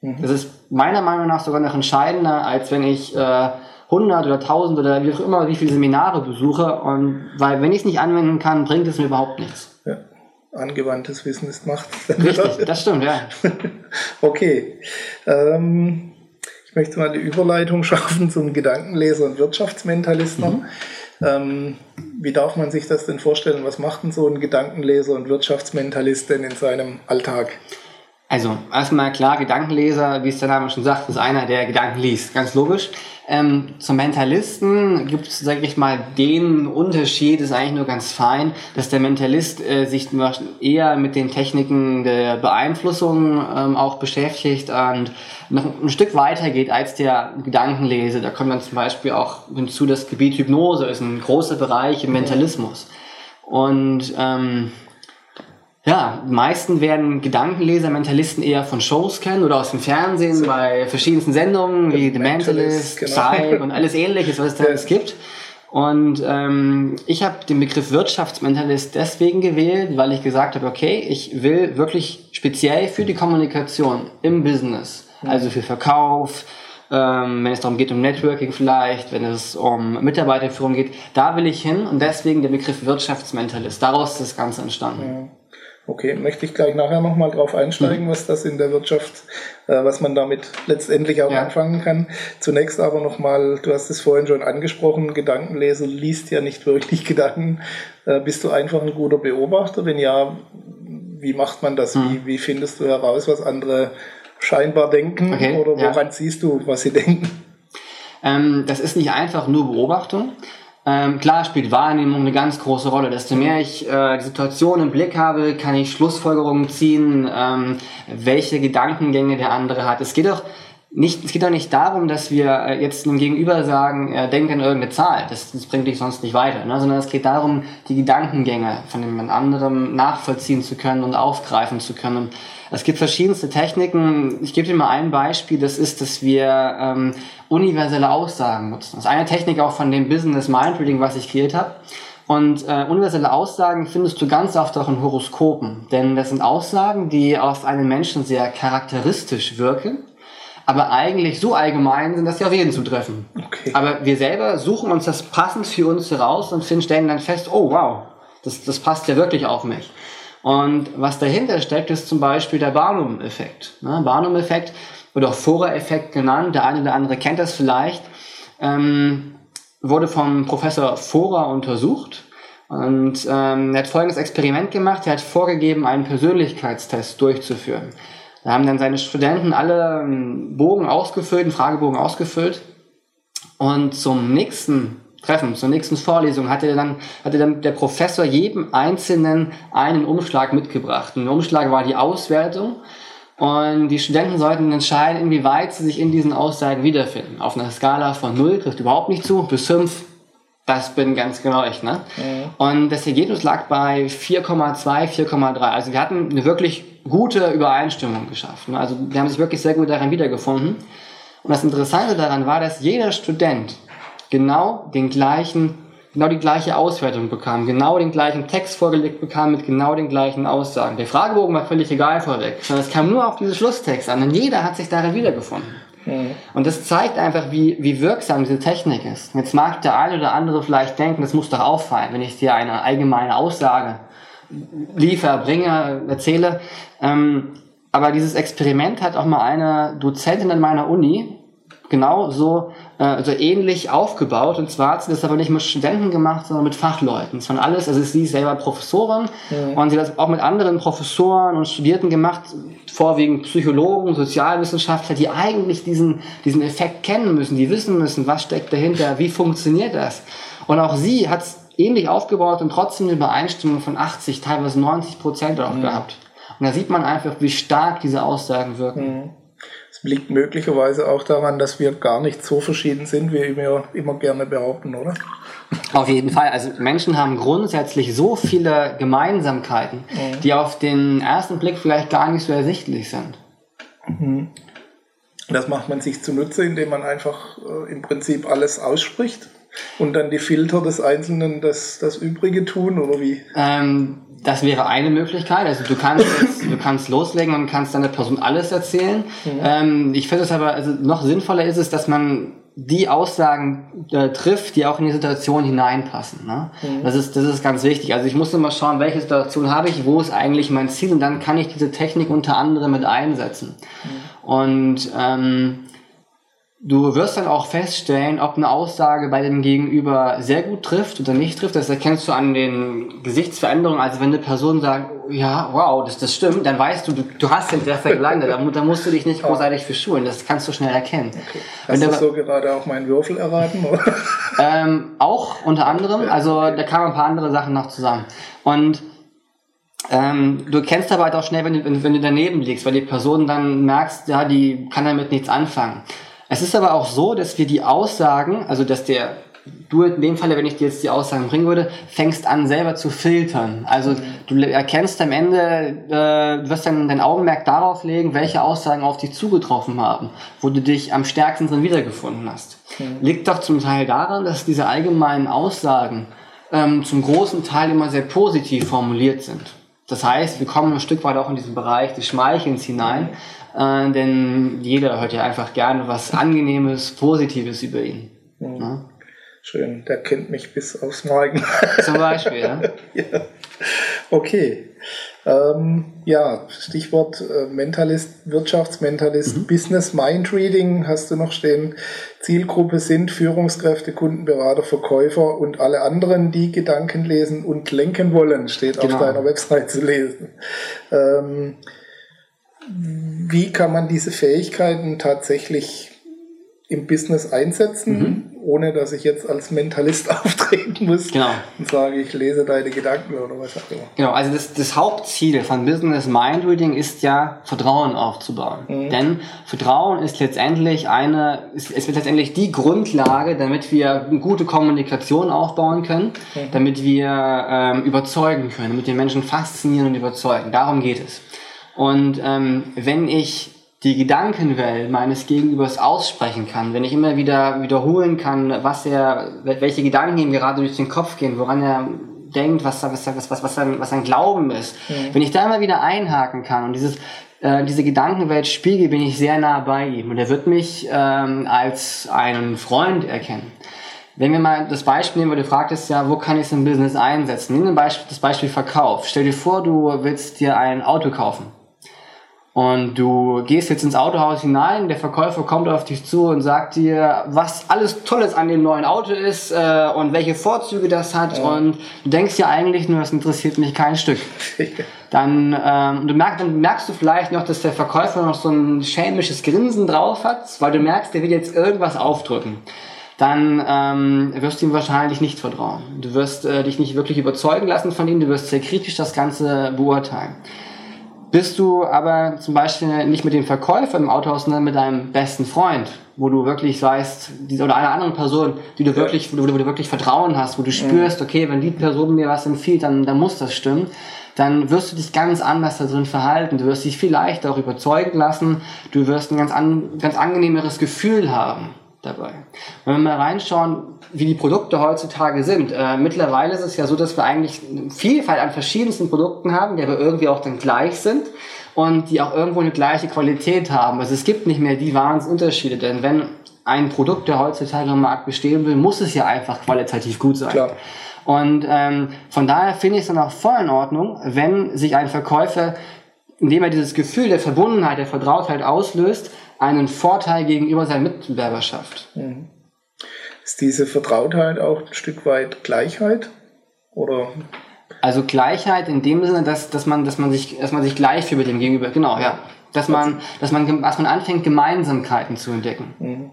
Mhm. Das ist meiner Meinung nach sogar noch entscheidender, als wenn ich äh, 100 oder 1000 oder wie auch immer, wie viele Seminare besuche. Und weil wenn ich es nicht anwenden kann, bringt es mir überhaupt nichts. Ja angewandtes Wissen ist Macht. Richtig, das stimmt, ja. okay. Ähm, ich möchte mal die Überleitung schaffen zum Gedankenleser und Wirtschaftsmentalisten. Mhm. Ähm, wie darf man sich das denn vorstellen? Was macht denn so ein Gedankenleser und Wirtschaftsmentalist denn in seinem Alltag? Also, erstmal klar, Gedankenleser, wie es der Name schon sagt, ist einer, der Gedanken liest. Ganz logisch. Ähm, zum Mentalisten gibt es, sage ich mal, den Unterschied, ist eigentlich nur ganz fein, dass der Mentalist äh, sich eher mit den Techniken der Beeinflussung ähm, auch beschäftigt und noch ein Stück weiter geht als der Gedankenlese. Da kommt dann zum Beispiel auch hinzu, das Gebiet Hypnose ist ein großer Bereich im Mentalismus. Und ähm, Ja, meisten werden Gedankenleser, Mentalisten eher von Shows kennen oder aus dem Fernsehen so. bei verschiedensten Sendungen wie The Mentalist, genau. Psych und alles ähnliches, was es da alles gibt. Und ähm, ich habe den Begriff Wirtschaftsmentalist deswegen gewählt, weil ich gesagt habe, okay, ich will wirklich speziell für die Kommunikation im Business, mhm. also für Verkauf, ähm, wenn es darum geht um Networking vielleicht, wenn es um Mitarbeiterführung geht, da will ich hin und deswegen der Begriff Wirtschaftsmentalist. Daraus ist das Ganze entstanden. Okay, möchte ich gleich nachher nochmal drauf einsteigen, mhm. was das in der Wirtschaft, äh, was man damit letztendlich auch ja. anfangen kann. Zunächst aber nochmal, du hast es vorhin schon angesprochen, Gedankenleser liest ja nicht wirklich Gedanken. Äh, bist du einfach ein guter Beobachter? Wenn ja, wie macht man das? Mhm. Wie, wie findest du heraus, was andere scheinbar denken? Okay, Oder woran ja. siehst du, was sie denken? Ähm, das ist nicht einfach nur Beobachtung. Ähm, klar spielt Wahrnehmung eine ganz große Rolle. Desto mehr ich äh, die Situation im Blick habe, kann ich Schlussfolgerungen ziehen, ähm, welche Gedankengänge der andere hat. Es geht doch nicht, es geht doch nicht darum, dass wir äh, jetzt einem Gegenüber sagen, äh, denk an irgendeine Zahl. Das, das bringt dich sonst nicht weiter, ne? sondern es geht darum, die Gedankengänge von dem anderen nachvollziehen zu können und aufgreifen zu können. Es gibt verschiedenste Techniken. Ich gebe dir mal ein Beispiel. Das ist, dass wir ähm, universelle Aussagen nutzen. Das ist eine Technik auch von dem Business Mind Reading, was ich kreiert habe. Und äh, universelle Aussagen findest du ganz oft auch in Horoskopen. Denn das sind Aussagen, die auf einen Menschen sehr charakteristisch wirken aber eigentlich so allgemein sind, dass sie auf jeden zutreffen. Okay. Aber wir selber suchen uns das passend für uns heraus und stellen dann fest, oh wow, das, das passt ja wirklich auf mich. Und was dahinter steckt, ist zum Beispiel der Barnum-Effekt. Ne? Barnum-Effekt oder auch Forer-Effekt genannt, der eine oder andere kennt das vielleicht, ähm, wurde vom Professor Forer untersucht. Und ähm, er hat folgendes Experiment gemacht. Er hat vorgegeben, einen Persönlichkeitstest durchzuführen. Da haben dann seine Studenten alle einen Bogen ausgefüllt, einen Fragebogen ausgefüllt. Und zum nächsten Treffen, zur nächsten Vorlesung hatte dann, hatte dann der Professor jedem Einzelnen einen Umschlag mitgebracht. Der Umschlag war die Auswertung. Und die Studenten sollten entscheiden, inwieweit sie sich in diesen Aussagen wiederfinden. Auf einer Skala von 0 trifft überhaupt nicht zu, bis 5, das bin ganz genau ich. Ne? Mhm. Und das Ergebnis lag bei 4,2, 4,3. Also wir hatten eine wirklich gute Übereinstimmung geschafft. Ne? Also wir haben sich wirklich sehr gut daran wiedergefunden. Und das Interessante daran war, dass jeder Student genau den gleichen, genau die gleiche Auswertung bekam, genau den gleichen Text vorgelegt bekam mit genau den gleichen Aussagen. Der Fragebogen war völlig egal vorweg, sondern es kam nur auf diese Schlusstext an und jeder hat sich darin wiedergefunden. Mhm. Und das zeigt einfach, wie, wie wirksam diese Technik ist. Jetzt mag der eine oder andere vielleicht denken, das muss doch auffallen, wenn ich dir eine allgemeine Aussage liefere, bringe, erzähle. Ähm, aber dieses Experiment hat auch mal eine Dozentin an meiner Uni genau so äh, also ähnlich aufgebaut. Und zwar hat sie das aber nicht mit Studenten gemacht, sondern mit Fachleuten. Es waren alles, also sie ist selber Professorin ja. und sie hat das auch mit anderen Professoren und Studierten gemacht, vorwiegend Psychologen, Sozialwissenschaftler, die eigentlich diesen, diesen Effekt kennen müssen, die wissen müssen, was steckt dahinter, wie funktioniert das. Und auch sie hat es ähnlich aufgebaut und trotzdem eine Übereinstimmung von 80, teilweise 90 Prozent auch mhm. gehabt. Und da sieht man einfach, wie stark diese Aussagen wirken. Mhm. Es liegt möglicherweise auch daran, dass wir gar nicht so verschieden sind, wie wir immer gerne behaupten, oder? Auf jeden Fall. Also Menschen haben grundsätzlich so viele Gemeinsamkeiten, mhm. die auf den ersten Blick vielleicht gar nicht so ersichtlich sind. Mhm. Das macht man sich zunutze, indem man einfach äh, im Prinzip alles ausspricht und dann die Filter des Einzelnen das, das Übrige tun, oder wie? Ähm, das wäre eine Möglichkeit. Also du kannst du kannst loslegen und kannst deiner Person alles erzählen. Mhm. Ähm, ich finde es aber, also noch sinnvoller ist es, dass man die Aussagen äh, trifft, die auch in die Situation hineinpassen. Ne? Mhm. Das, ist, das ist ganz wichtig. Also ich muss immer schauen, welche Situation habe ich, wo ist eigentlich mein Ziel und dann kann ich diese Technik unter anderem mit einsetzen. Mhm. Und ähm, Du wirst dann auch feststellen, ob eine Aussage bei dem Gegenüber sehr gut trifft oder nicht trifft. Das erkennst du an den Gesichtsveränderungen. Also wenn eine Person sagt, ja, wow, das, das stimmt, dann weißt du, du, du hast den Treffer gelandet. Da, da musst du dich nicht großartig für schulen. Das kannst du schnell erkennen. Okay. Hast du so gerade auch meinen Würfel erraten? ähm, auch unter anderem. Also da kamen ein paar andere Sachen noch zusammen. Und ähm, du kennst aber halt auch schnell, wenn du, wenn, wenn du daneben liegst, weil die Person dann merkst, ja, die kann damit nichts anfangen. Es ist aber auch so, dass wir die Aussagen, also dass der du in dem Falle, wenn ich dir jetzt die Aussagen bringen würde, fängst an selber zu filtern. Also du erkennst am Ende, äh, du wirst dann dein Augenmerk darauf legen, welche Aussagen auf dich zugetroffen haben, wo du dich am stärksten drin wiedergefunden hast. Mhm. Liegt doch zum Teil daran, dass diese allgemeinen Aussagen ähm, zum großen Teil immer sehr positiv formuliert sind. Das heißt, wir kommen ein Stück weit auch in diesen Bereich des Schmeichelns hinein, äh, denn jeder hört ja einfach gerne was Angenehmes, Positives über ihn. Mhm. Ne? Schön, der kennt mich bis aufs Magen. Zum Beispiel, ja. ja. Okay. Ähm, ja, Stichwort äh, Mentalist, Wirtschaftsmentalist, mhm. Business Mind Reading hast du noch stehen. Zielgruppe sind Führungskräfte, Kundenberater, Verkäufer und alle anderen, die Gedanken lesen und lenken wollen, steht genau. auf deiner Website zu lesen. Ähm, wie kann man diese Fähigkeiten tatsächlich im Business einsetzen, mhm. ohne dass ich jetzt als Mentalist auftreten muss genau. und sage, ich lese deine Gedanken oder was auch immer. Genau, also das, das Hauptziel von Business Mind Reading ist ja, Vertrauen aufzubauen. Mhm. Denn Vertrauen ist letztendlich eine, ist, ist letztendlich die Grundlage, damit wir eine gute Kommunikation aufbauen können, mhm. damit wir ähm, überzeugen können, damit wir Menschen faszinieren und überzeugen. Darum geht es. Und ähm, wenn ich die Gedankenwelt meines Gegenübers aussprechen kann, wenn ich immer wieder wiederholen kann, was er, welche Gedanken ihm gerade durch den Kopf gehen, woran er denkt, was, was, was, was, was, sein, was sein Glauben ist, mhm. wenn ich da immer wieder einhaken kann und dieses, äh, diese Gedankenwelt spiegel, bin ich sehr nah bei ihm und er wird mich ähm, als einen Freund erkennen. Wenn wir mal das Beispiel nehmen, weil du fragtest ja, wo kann ich es im Business einsetzen? Nimm Beispiel, das Beispiel Verkauf. Stell dir vor, du willst dir ein Auto kaufen und du gehst jetzt ins Autohaus hinein, der Verkäufer kommt auf dich zu und sagt dir, was alles Tolles an dem neuen Auto ist äh, und welche Vorzüge das hat. Ja. Und du denkst ja eigentlich nur, das interessiert mich kein Stück. Dann, ähm, du merkst, dann merkst du vielleicht noch, dass der Verkäufer noch so ein schelmisches Grinsen drauf hat, weil du merkst, der will jetzt irgendwas aufdrücken dann ähm, wirst du ihm wahrscheinlich nicht vertrauen. Du wirst äh, dich nicht wirklich überzeugen lassen von ihm, du wirst sehr kritisch das Ganze beurteilen. Bist du aber zum Beispiel nicht mit dem Verkäufer im Autohaus, sondern mit deinem besten Freund, wo du wirklich weißt, oder einer anderen Person, die du wirklich, wo du, wo du wirklich Vertrauen hast, wo du spürst, okay, wenn die Person mir was empfiehlt, dann, dann muss das stimmen, dann wirst du dich ganz anders da drin verhalten. Du wirst dich vielleicht auch überzeugen lassen, du wirst ein ganz, an, ganz angenehmeres Gefühl haben dabei. Wenn wir mal reinschauen, wie die Produkte heutzutage sind. Äh, mittlerweile ist es ja so, dass wir eigentlich eine Vielfalt an verschiedensten Produkten haben, die aber irgendwie auch dann gleich sind und die auch irgendwo eine gleiche Qualität haben. Also es gibt nicht mehr die Wahnsinnsunterschiede, denn wenn ein Produkt, der heutzutage am Markt bestehen will, muss es ja einfach qualitativ gut sein. Klar. Und ähm, von daher finde ich es dann auch voll in Ordnung, wenn sich ein Verkäufer, indem er dieses Gefühl der Verbundenheit, der Vertrautheit auslöst, einen Vorteil gegenüber seinem Mitbewerber schafft. Mhm. Ist diese Vertrautheit auch ein Stück weit Gleichheit? Oder? Also Gleichheit in dem Sinne, dass, dass, man, dass, man sich, dass man sich gleich fühlt mit dem Gegenüber, genau, ja. Dass man, dass man, dass man anfängt, Gemeinsamkeiten zu entdecken. Mhm.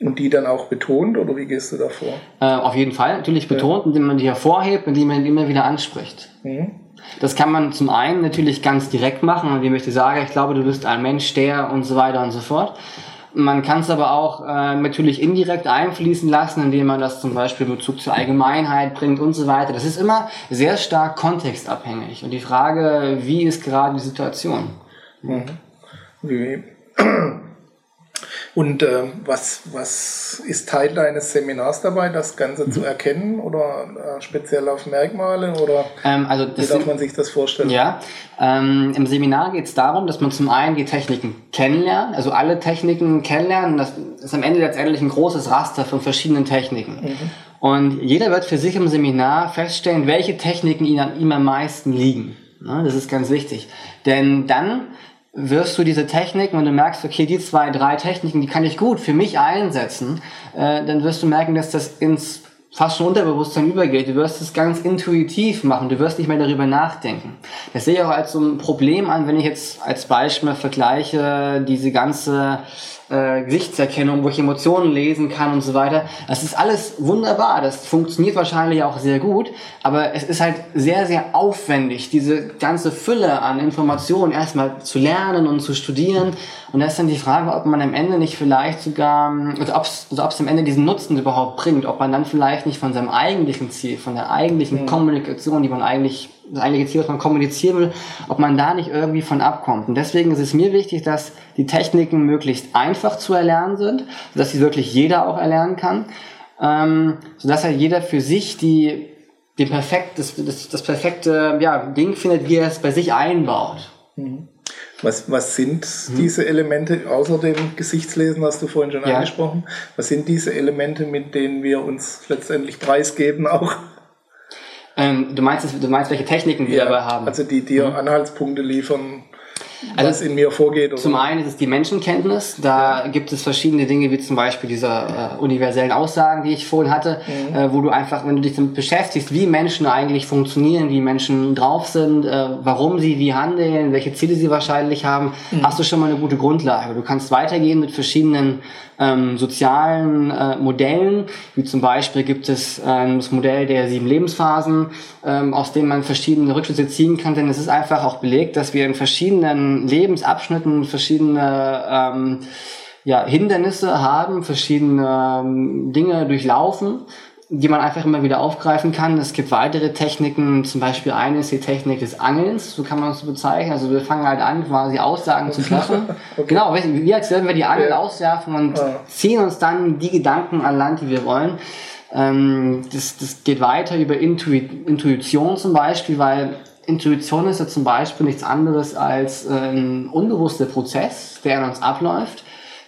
Und die dann auch betont, oder wie gehst du davor? Äh, auf jeden Fall, natürlich betont, ja. indem man die hervorhebt, indem man die immer wieder anspricht. Mhm. Das kann man zum einen natürlich ganz direkt machen, indem ich dir sage, ich glaube, du bist ein Mensch, der und so weiter und so fort. Man kann es aber auch äh, natürlich indirekt einfließen lassen, indem man das zum Beispiel Bezug zur Allgemeinheit bringt und so weiter. Das ist immer sehr stark kontextabhängig. Und die Frage, wie ist gerade die Situation? Mhm. Wie, und äh, was, was ist Teil deines Seminars dabei, das Ganze mhm. zu erkennen oder äh, speziell auf Merkmale oder ähm, also wie darf man sich das vorstellen? Ja, ähm, im Seminar geht es darum, dass man zum einen die Techniken kennenlernt, also alle Techniken kennenlernen. Das ist am Ende letztendlich ein großes Raster von verschiedenen Techniken. Mhm. Und jeder wird für sich im Seminar feststellen, welche Techniken ihm, ihm am meisten liegen. Das ist ganz wichtig. Denn dann wirst du diese Techniken und du merkst, okay, die zwei, drei Techniken, die kann ich gut für mich einsetzen, äh, dann wirst du merken, dass das ins fast schon Unterbewusstsein übergeht. Du wirst es ganz intuitiv machen. Du wirst nicht mehr darüber nachdenken. Das sehe ich auch als so ein Problem an, wenn ich jetzt als Beispiel vergleiche diese ganze äh, Gesichtserkennung, wo ich Emotionen lesen kann und so weiter. Das ist alles wunderbar, das funktioniert wahrscheinlich auch sehr gut, aber es ist halt sehr, sehr aufwendig, diese ganze Fülle an Informationen erstmal zu lernen und zu studieren. Und da ist dann die Frage, ob man am Ende nicht vielleicht sogar, also ob es also am Ende diesen Nutzen überhaupt bringt, ob man dann vielleicht nicht von seinem eigentlichen Ziel, von der eigentlichen mhm. Kommunikation, die man eigentlich das eigentliche Ziel, was man kommunizieren will, ob man da nicht irgendwie von abkommt. Und deswegen ist es mir wichtig, dass die Techniken möglichst einfach zu erlernen sind, sodass sie wirklich jeder auch erlernen kann, ähm, sodass halt jeder für sich die, den perfekt, das, das, das perfekte ja, Ding findet, wie er es bei sich einbaut. Mhm. Was, was sind mhm. diese Elemente, außer dem Gesichtslesen, hast du vorhin schon ja. angesprochen, was sind diese Elemente, mit denen wir uns letztendlich preisgeben auch? Ähm, du, meinst, du meinst, welche Techniken wir ja, dabei haben? Also die dir mhm. Anhaltspunkte liefern, also was in mir vorgeht. Oder? Zum einen ist es die Menschenkenntnis. Da gibt es verschiedene Dinge, wie zum Beispiel diese äh, universellen Aussagen, die ich vorhin hatte, mhm. äh, wo du einfach, wenn du dich damit beschäftigst, wie Menschen eigentlich funktionieren, wie Menschen drauf sind, äh, warum sie wie handeln, welche Ziele sie wahrscheinlich haben, mhm. hast du schon mal eine gute Grundlage. Du kannst weitergehen mit verschiedenen ähm, sozialen äh, Modellen, wie zum Beispiel gibt es ähm, das Modell der sieben Lebensphasen, ähm, aus dem man verschiedene Rückschlüsse ziehen kann, denn es ist einfach auch belegt, dass wir in verschiedenen Lebensabschnitten verschiedene ähm, ja, Hindernisse haben, verschiedene ähm, Dinge durchlaufen die man einfach immer wieder aufgreifen kann. Es gibt weitere Techniken, zum Beispiel eine ist die Technik des Angelns, so kann man es so bezeichnen. Also wir fangen halt an, quasi Aussagen zu treffen. okay. Genau, wie als würden wir die Angel ja. auswerfen und ja. ziehen uns dann die Gedanken an Land, die wir wollen. Ähm, das, das geht weiter über Intuition zum Beispiel, weil Intuition ist ja zum Beispiel nichts anderes als ein unbewusster Prozess, der in uns abläuft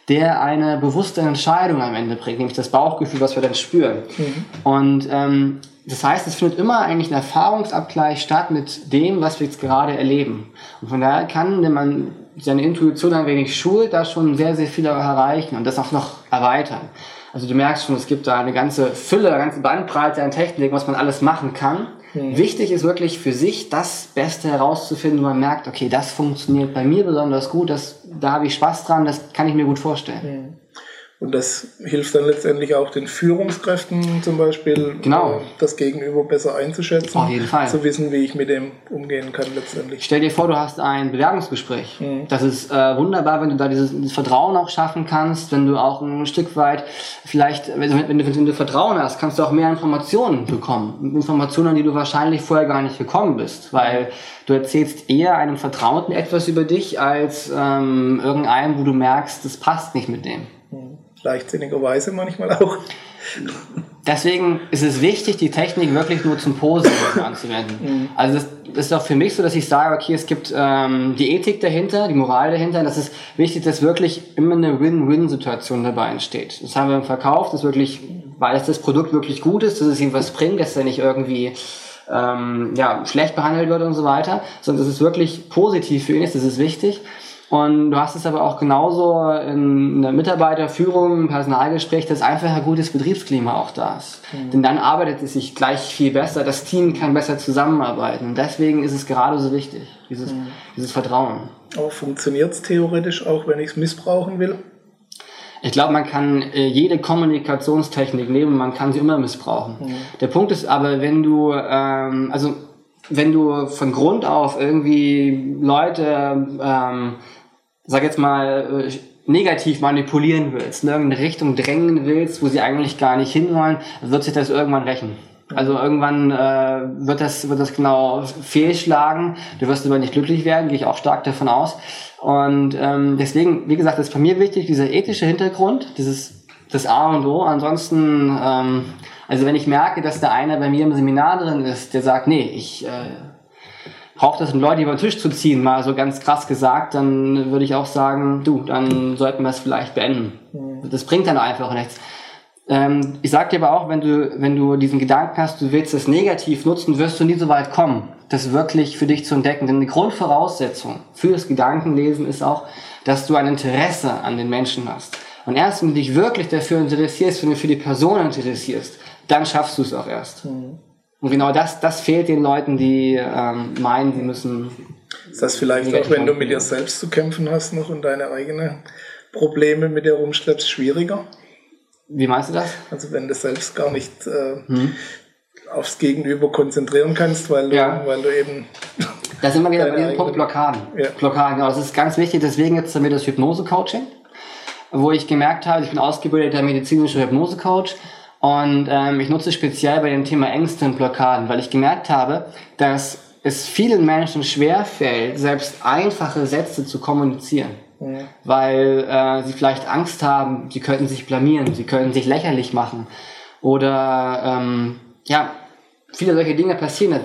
der eine bewusste Entscheidung am Ende bringt, nämlich das Bauchgefühl, was wir dann spüren. Mhm. Und ähm, das heißt, es findet immer eigentlich ein Erfahrungsabgleich statt mit dem, was wir jetzt gerade erleben. Und von daher kann, wenn man seine Intuition ein wenig schult, da schon sehr, sehr viel erreichen und das auch noch erweitern. Also du merkst schon, es gibt da eine ganze Fülle, eine ganze Bandbreite an Techniken, was man alles machen kann. Mhm. Wichtig ist wirklich für sich das Beste herauszufinden, wo man merkt, okay, das funktioniert bei mir besonders gut, das, da habe ich Spaß dran, das kann ich mir gut vorstellen. Mhm. Und das hilft dann letztendlich auch den Führungskräften zum Beispiel, genau. Äh, das Gegenüber besser einzuschätzen. Auf jeden Fall. Zu wissen, wie ich mit dem umgehen kann letztendlich. Stell dir vor, du hast ein Bewerbungsgespräch. Mhm. Das ist äh, wunderbar, wenn du da dieses, dieses, Vertrauen auch schaffen kannst, wenn du auch ein Stück weit vielleicht, wenn du, wenn, du, wenn du Vertrauen hast, kannst du auch mehr Informationen bekommen. Informationen, an die du wahrscheinlich vorher gar nicht gekommen bist, weil du erzählst eher einem Vertrauten etwas über dich als ähm, irgendeinem, wo du merkst, das passt nicht mit dem leichtsinnigerweise manchmal auch. Deswegen ist es wichtig, die Technik wirklich nur zum Positiven anzuwenden. Mhm. Also das, das, ist auch für mich so, dass ich sage, okay, es gibt ähm, die Ethik dahinter, die Moral dahinter. Das ist wichtig, dass wirklich immer eine Win-Win-Situation dabei entsteht. Das haben wir im Verkauf, dass wirklich, weil das Produkt wirklich gut ist, dass es ihm was bringt, dass er nicht irgendwie ähm, ja, schlecht behandelt wird und so weiter, sondern dass es wirklich positiv für ihn ist, das ist wichtig. Und du hast es aber auch genauso in der Mitarbeiterführung, im Personalgespräch, dass einfach ein gutes Betriebsklima auch da ist. Mhm. Denn dann arbeitet es sich gleich viel besser, das Team kann besser zusammenarbeiten. Und deswegen ist es gerade so wichtig, dieses, mhm. dieses Vertrauen. Aber funktioniert es theoretisch auch, wenn ich es missbrauchen will? Ich glaube, man kann äh, jede Kommunikationstechnik nehmen, man kann sie immer missbrauchen. Mhm. Der Punkt ist aber, wenn du, ähm, also wenn du von Grund auf irgendwie Leute ähm, sag jetzt mal, äh, negativ manipulieren willst, in irgendeine Richtung drängen willst, wo sie eigentlich gar nicht hinwollen, wird sich das irgendwann rächen. Also irgendwann äh, wird das wird das genau fehlschlagen. Du wirst aber nicht glücklich werden, gehe ich auch stark davon aus. Und ähm, deswegen, wie gesagt, ist bei mir wichtig dieser ethische Hintergrund, dieses das A und O. Ansonsten, ähm, also wenn ich merke, dass der eine bei mir im Seminar drin ist, der sagt, nee, ich äh, braucht es, um Leute über den Tisch zu ziehen, mal so ganz krass gesagt, dann würde ich auch sagen, du, dann sollten wir es vielleicht beenden. Mhm. Das bringt dann einfach nichts. Ähm, ich sag dir aber auch, wenn du, wenn du diesen Gedanken hast, du willst es negativ nutzen, wirst du nie so weit kommen, das wirklich für dich zu entdecken. Denn die Grundvoraussetzung für das Gedankenlesen ist auch, dass du ein Interesse an den Menschen hast. Und erst wenn du dich wirklich dafür interessierst, wenn du für die Person interessierst, dann schaffst du es auch erst. Mhm. Und genau das, das fehlt den Leuten, die ähm, meinen, sie müssen. Ist das vielleicht auch, wenn du mit dir selbst zu kämpfen hast noch und deine eigene Probleme mit der rumschleppst, schwieriger? Wie meinst du das? Also wenn du selbst gar nicht äh, hm. aufs Gegenüber konzentrieren kannst, weil du, ja. weil du eben. Da sind wir wieder bei dem Punkt Blockaden. Ja. Blockaden, genau. Das ist ganz wichtig, deswegen jetzt damit das Hypnose-Coaching, wo ich gemerkt habe, ich bin ausgebildeter medizinischer Hypnose-Coach und ähm, ich nutze speziell bei dem Thema Ängste und Blockaden, weil ich gemerkt habe, dass es vielen Menschen schwerfällt, selbst einfache Sätze zu kommunizieren. Mhm. Weil äh, sie vielleicht Angst haben, sie könnten sich blamieren, sie könnten sich lächerlich machen. Oder ähm, ja, viele solche Dinge passieren.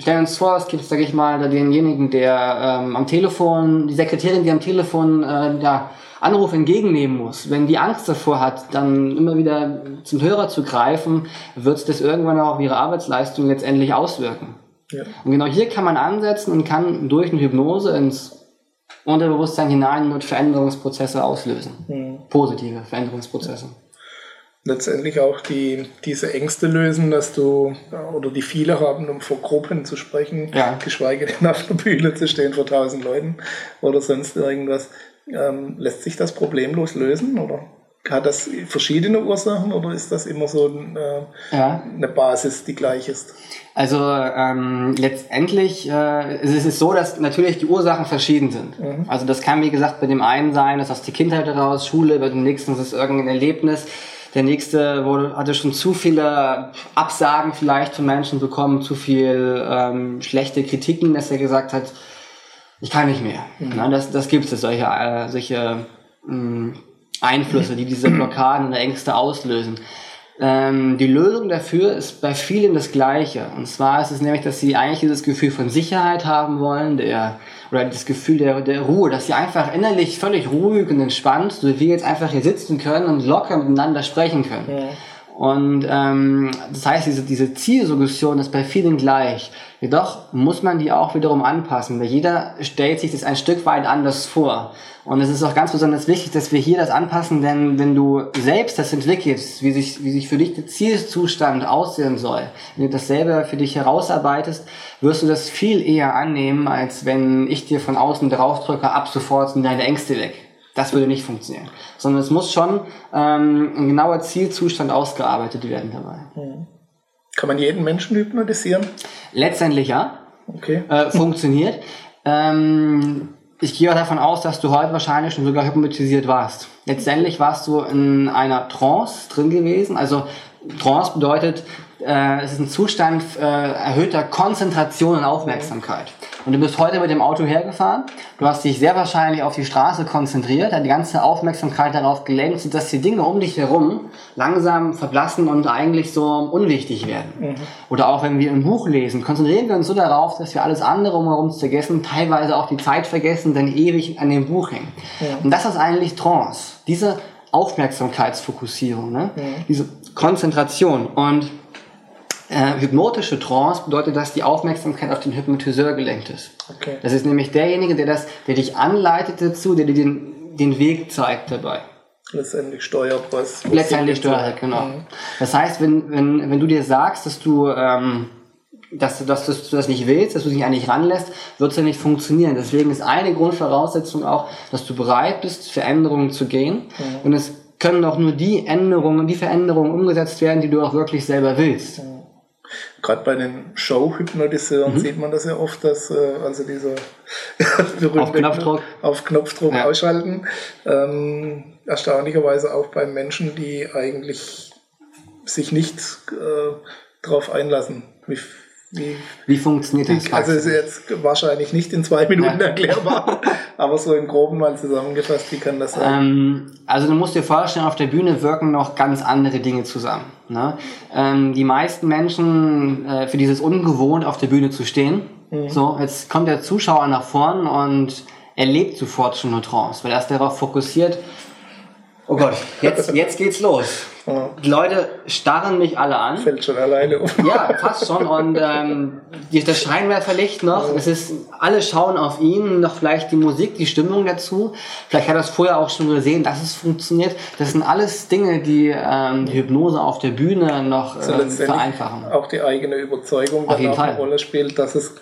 Stellen uns vor, es gibt, sage ich mal, denjenigen, der ähm, am Telefon, die Sekretärin, die am Telefon äh, ja, Anruf entgegennehmen muss. Wenn die Angst davor hat, dann immer wieder zum Hörer zu greifen, wird das irgendwann auch auf ihre Arbeitsleistung letztendlich auswirken. Ja. Und genau hier kann man ansetzen und kann durch eine Hypnose ins Unterbewusstsein hinein und Veränderungsprozesse auslösen. Mhm. Positive Veränderungsprozesse. Letztendlich auch die, diese Ängste lösen, dass du, oder die viele haben, um vor Gruppen zu sprechen, ja. geschweige denn auf der Bühne zu stehen vor tausend Leuten oder sonst irgendwas. Ähm, lässt sich das problemlos lösen oder hat das verschiedene Ursachen oder ist das immer so ein, äh, ja. eine Basis, die gleich ist? Also ähm, letztendlich äh, es ist es so, dass natürlich die Ursachen verschieden sind. Mhm. Also das kann wie gesagt bei dem einen sein, dass aus der Kindheit heraus, Schule, bei dem nächsten ist es irgendein Erlebnis. Der nächste wurde, hatte schon zu viele Absagen vielleicht von Menschen bekommen, zu viel ähm, schlechte Kritiken, dass er gesagt hat, ich kann nicht mehr. Mhm. Na, das das gibt es, solche, äh, solche mh, mm, Einflüsse, die diese Blockaden oder Ängste auslösen. Ähm, die Lösung dafür ist bei vielen das Gleiche. Und zwar ist es nämlich, dass sie eigentlich dieses Gefühl von Sicherheit haben wollen, der, oder das Gefühl der, der Ruhe, dass sie einfach innerlich völlig ruhig und entspannt, so wie jetzt einfach hier sitzen können und locker miteinander sprechen können. Ja. Und ähm, das heißt, diese, diese Zielsuggestion ist bei vielen gleich. Jedoch muss man die auch wiederum anpassen, weil jeder stellt sich das ein Stück weit anders vor. Und es ist auch ganz besonders wichtig, dass wir hier das anpassen, denn wenn du selbst das entwickelst, wie sich, wie sich für dich der Zielzustand aussehen soll, wenn du das selber für dich herausarbeitest, wirst du das viel eher annehmen, als wenn ich dir von außen draufdrücke, ab sofort sind deine Ängste weg. Das würde nicht funktionieren. Sondern es muss schon ähm, ein genauer Zielzustand ausgearbeitet werden dabei. Hm. Kann man jeden Menschen hypnotisieren? Letztendlich ja. Okay. Äh, funktioniert. Ähm, ich gehe davon aus, dass du heute wahrscheinlich schon sogar hypnotisiert warst. Letztendlich warst du in einer Trance drin gewesen. Also Trance bedeutet, äh, es ist ein Zustand äh, erhöhter Konzentration und Aufmerksamkeit. Und du bist heute mit dem Auto hergefahren, du hast dich sehr wahrscheinlich auf die Straße konzentriert, hat die ganze Aufmerksamkeit darauf gelenkt, sodass die Dinge um dich herum langsam verblassen und eigentlich so unwichtig werden. Mhm. Oder auch wenn wir ein Buch lesen, konzentrieren wir uns so darauf, dass wir alles andere umherum vergessen, teilweise auch die Zeit vergessen, dann ewig an dem Buch hängen. Ja. Und das ist eigentlich Trance, diese Aufmerksamkeitsfokussierung, ne? Mhm. diese Konzentration. Und äh, hypnotische Trance bedeutet, dass die Aufmerksamkeit auf den Hypnotiseur gelenkt ist. Okay. Das ist nämlich derjenige, der das, der dich anleitet dazu, der dir den, den Weg zeigt dabei. Letztendlich steuert was. was Letztendlich steuert, genau. Mhm. Das heißt, wenn, wenn, wenn du dir sagst, dass du, ähm, dass, dass, dass du das nicht willst, dass du dich eigentlich ranlässt, wird es ja nicht funktionieren. Deswegen ist eine Grundvoraussetzung auch, dass du bereit bist, Veränderungen zu gehen. Mhm. Und es können auch nur die Änderungen, die Veränderungen umgesetzt werden, die du auch wirklich selber willst. Mhm. Gerade bei den Show-Hypnotiseuren mhm. sieht man das ja oft, dass äh, also diese auf Knopfdruck, auf Knopfdruck ja. ausschalten. Ähm, erstaunlicherweise auch bei Menschen, die eigentlich sich nicht äh, darauf einlassen. Wie, wie, wie funktioniert das? Also ist jetzt wahrscheinlich nicht in zwei Minuten ja. erklärbar, aber so im Groben mal zusammengefasst, wie kann das sein? Ähm, also du musst dir vorstellen, auf der Bühne wirken noch ganz andere Dinge zusammen. Ne? Ähm, die meisten Menschen, äh, für dieses ungewohnt auf der Bühne zu stehen, mhm. so, jetzt kommt der Zuschauer nach vorn und erlebt sofort schon eine Trance, weil er ist darauf fokussiert, oh Gott, jetzt, jetzt geht's los. Ja. Die Leute starren mich alle an. Fällt schon alleine um. Ja, fast schon. Und ähm, die, das Scheinwerferlicht noch. Ja. Es ist, alle schauen auf ihn, noch vielleicht die Musik, die Stimmung dazu. Vielleicht hat er es vorher auch schon gesehen, dass es funktioniert. Das sind alles Dinge, die ähm, die Hypnose auf der Bühne noch also ähm, vereinfachen. Auch die eigene Überzeugung dann auch eine Rolle spielt, dass es,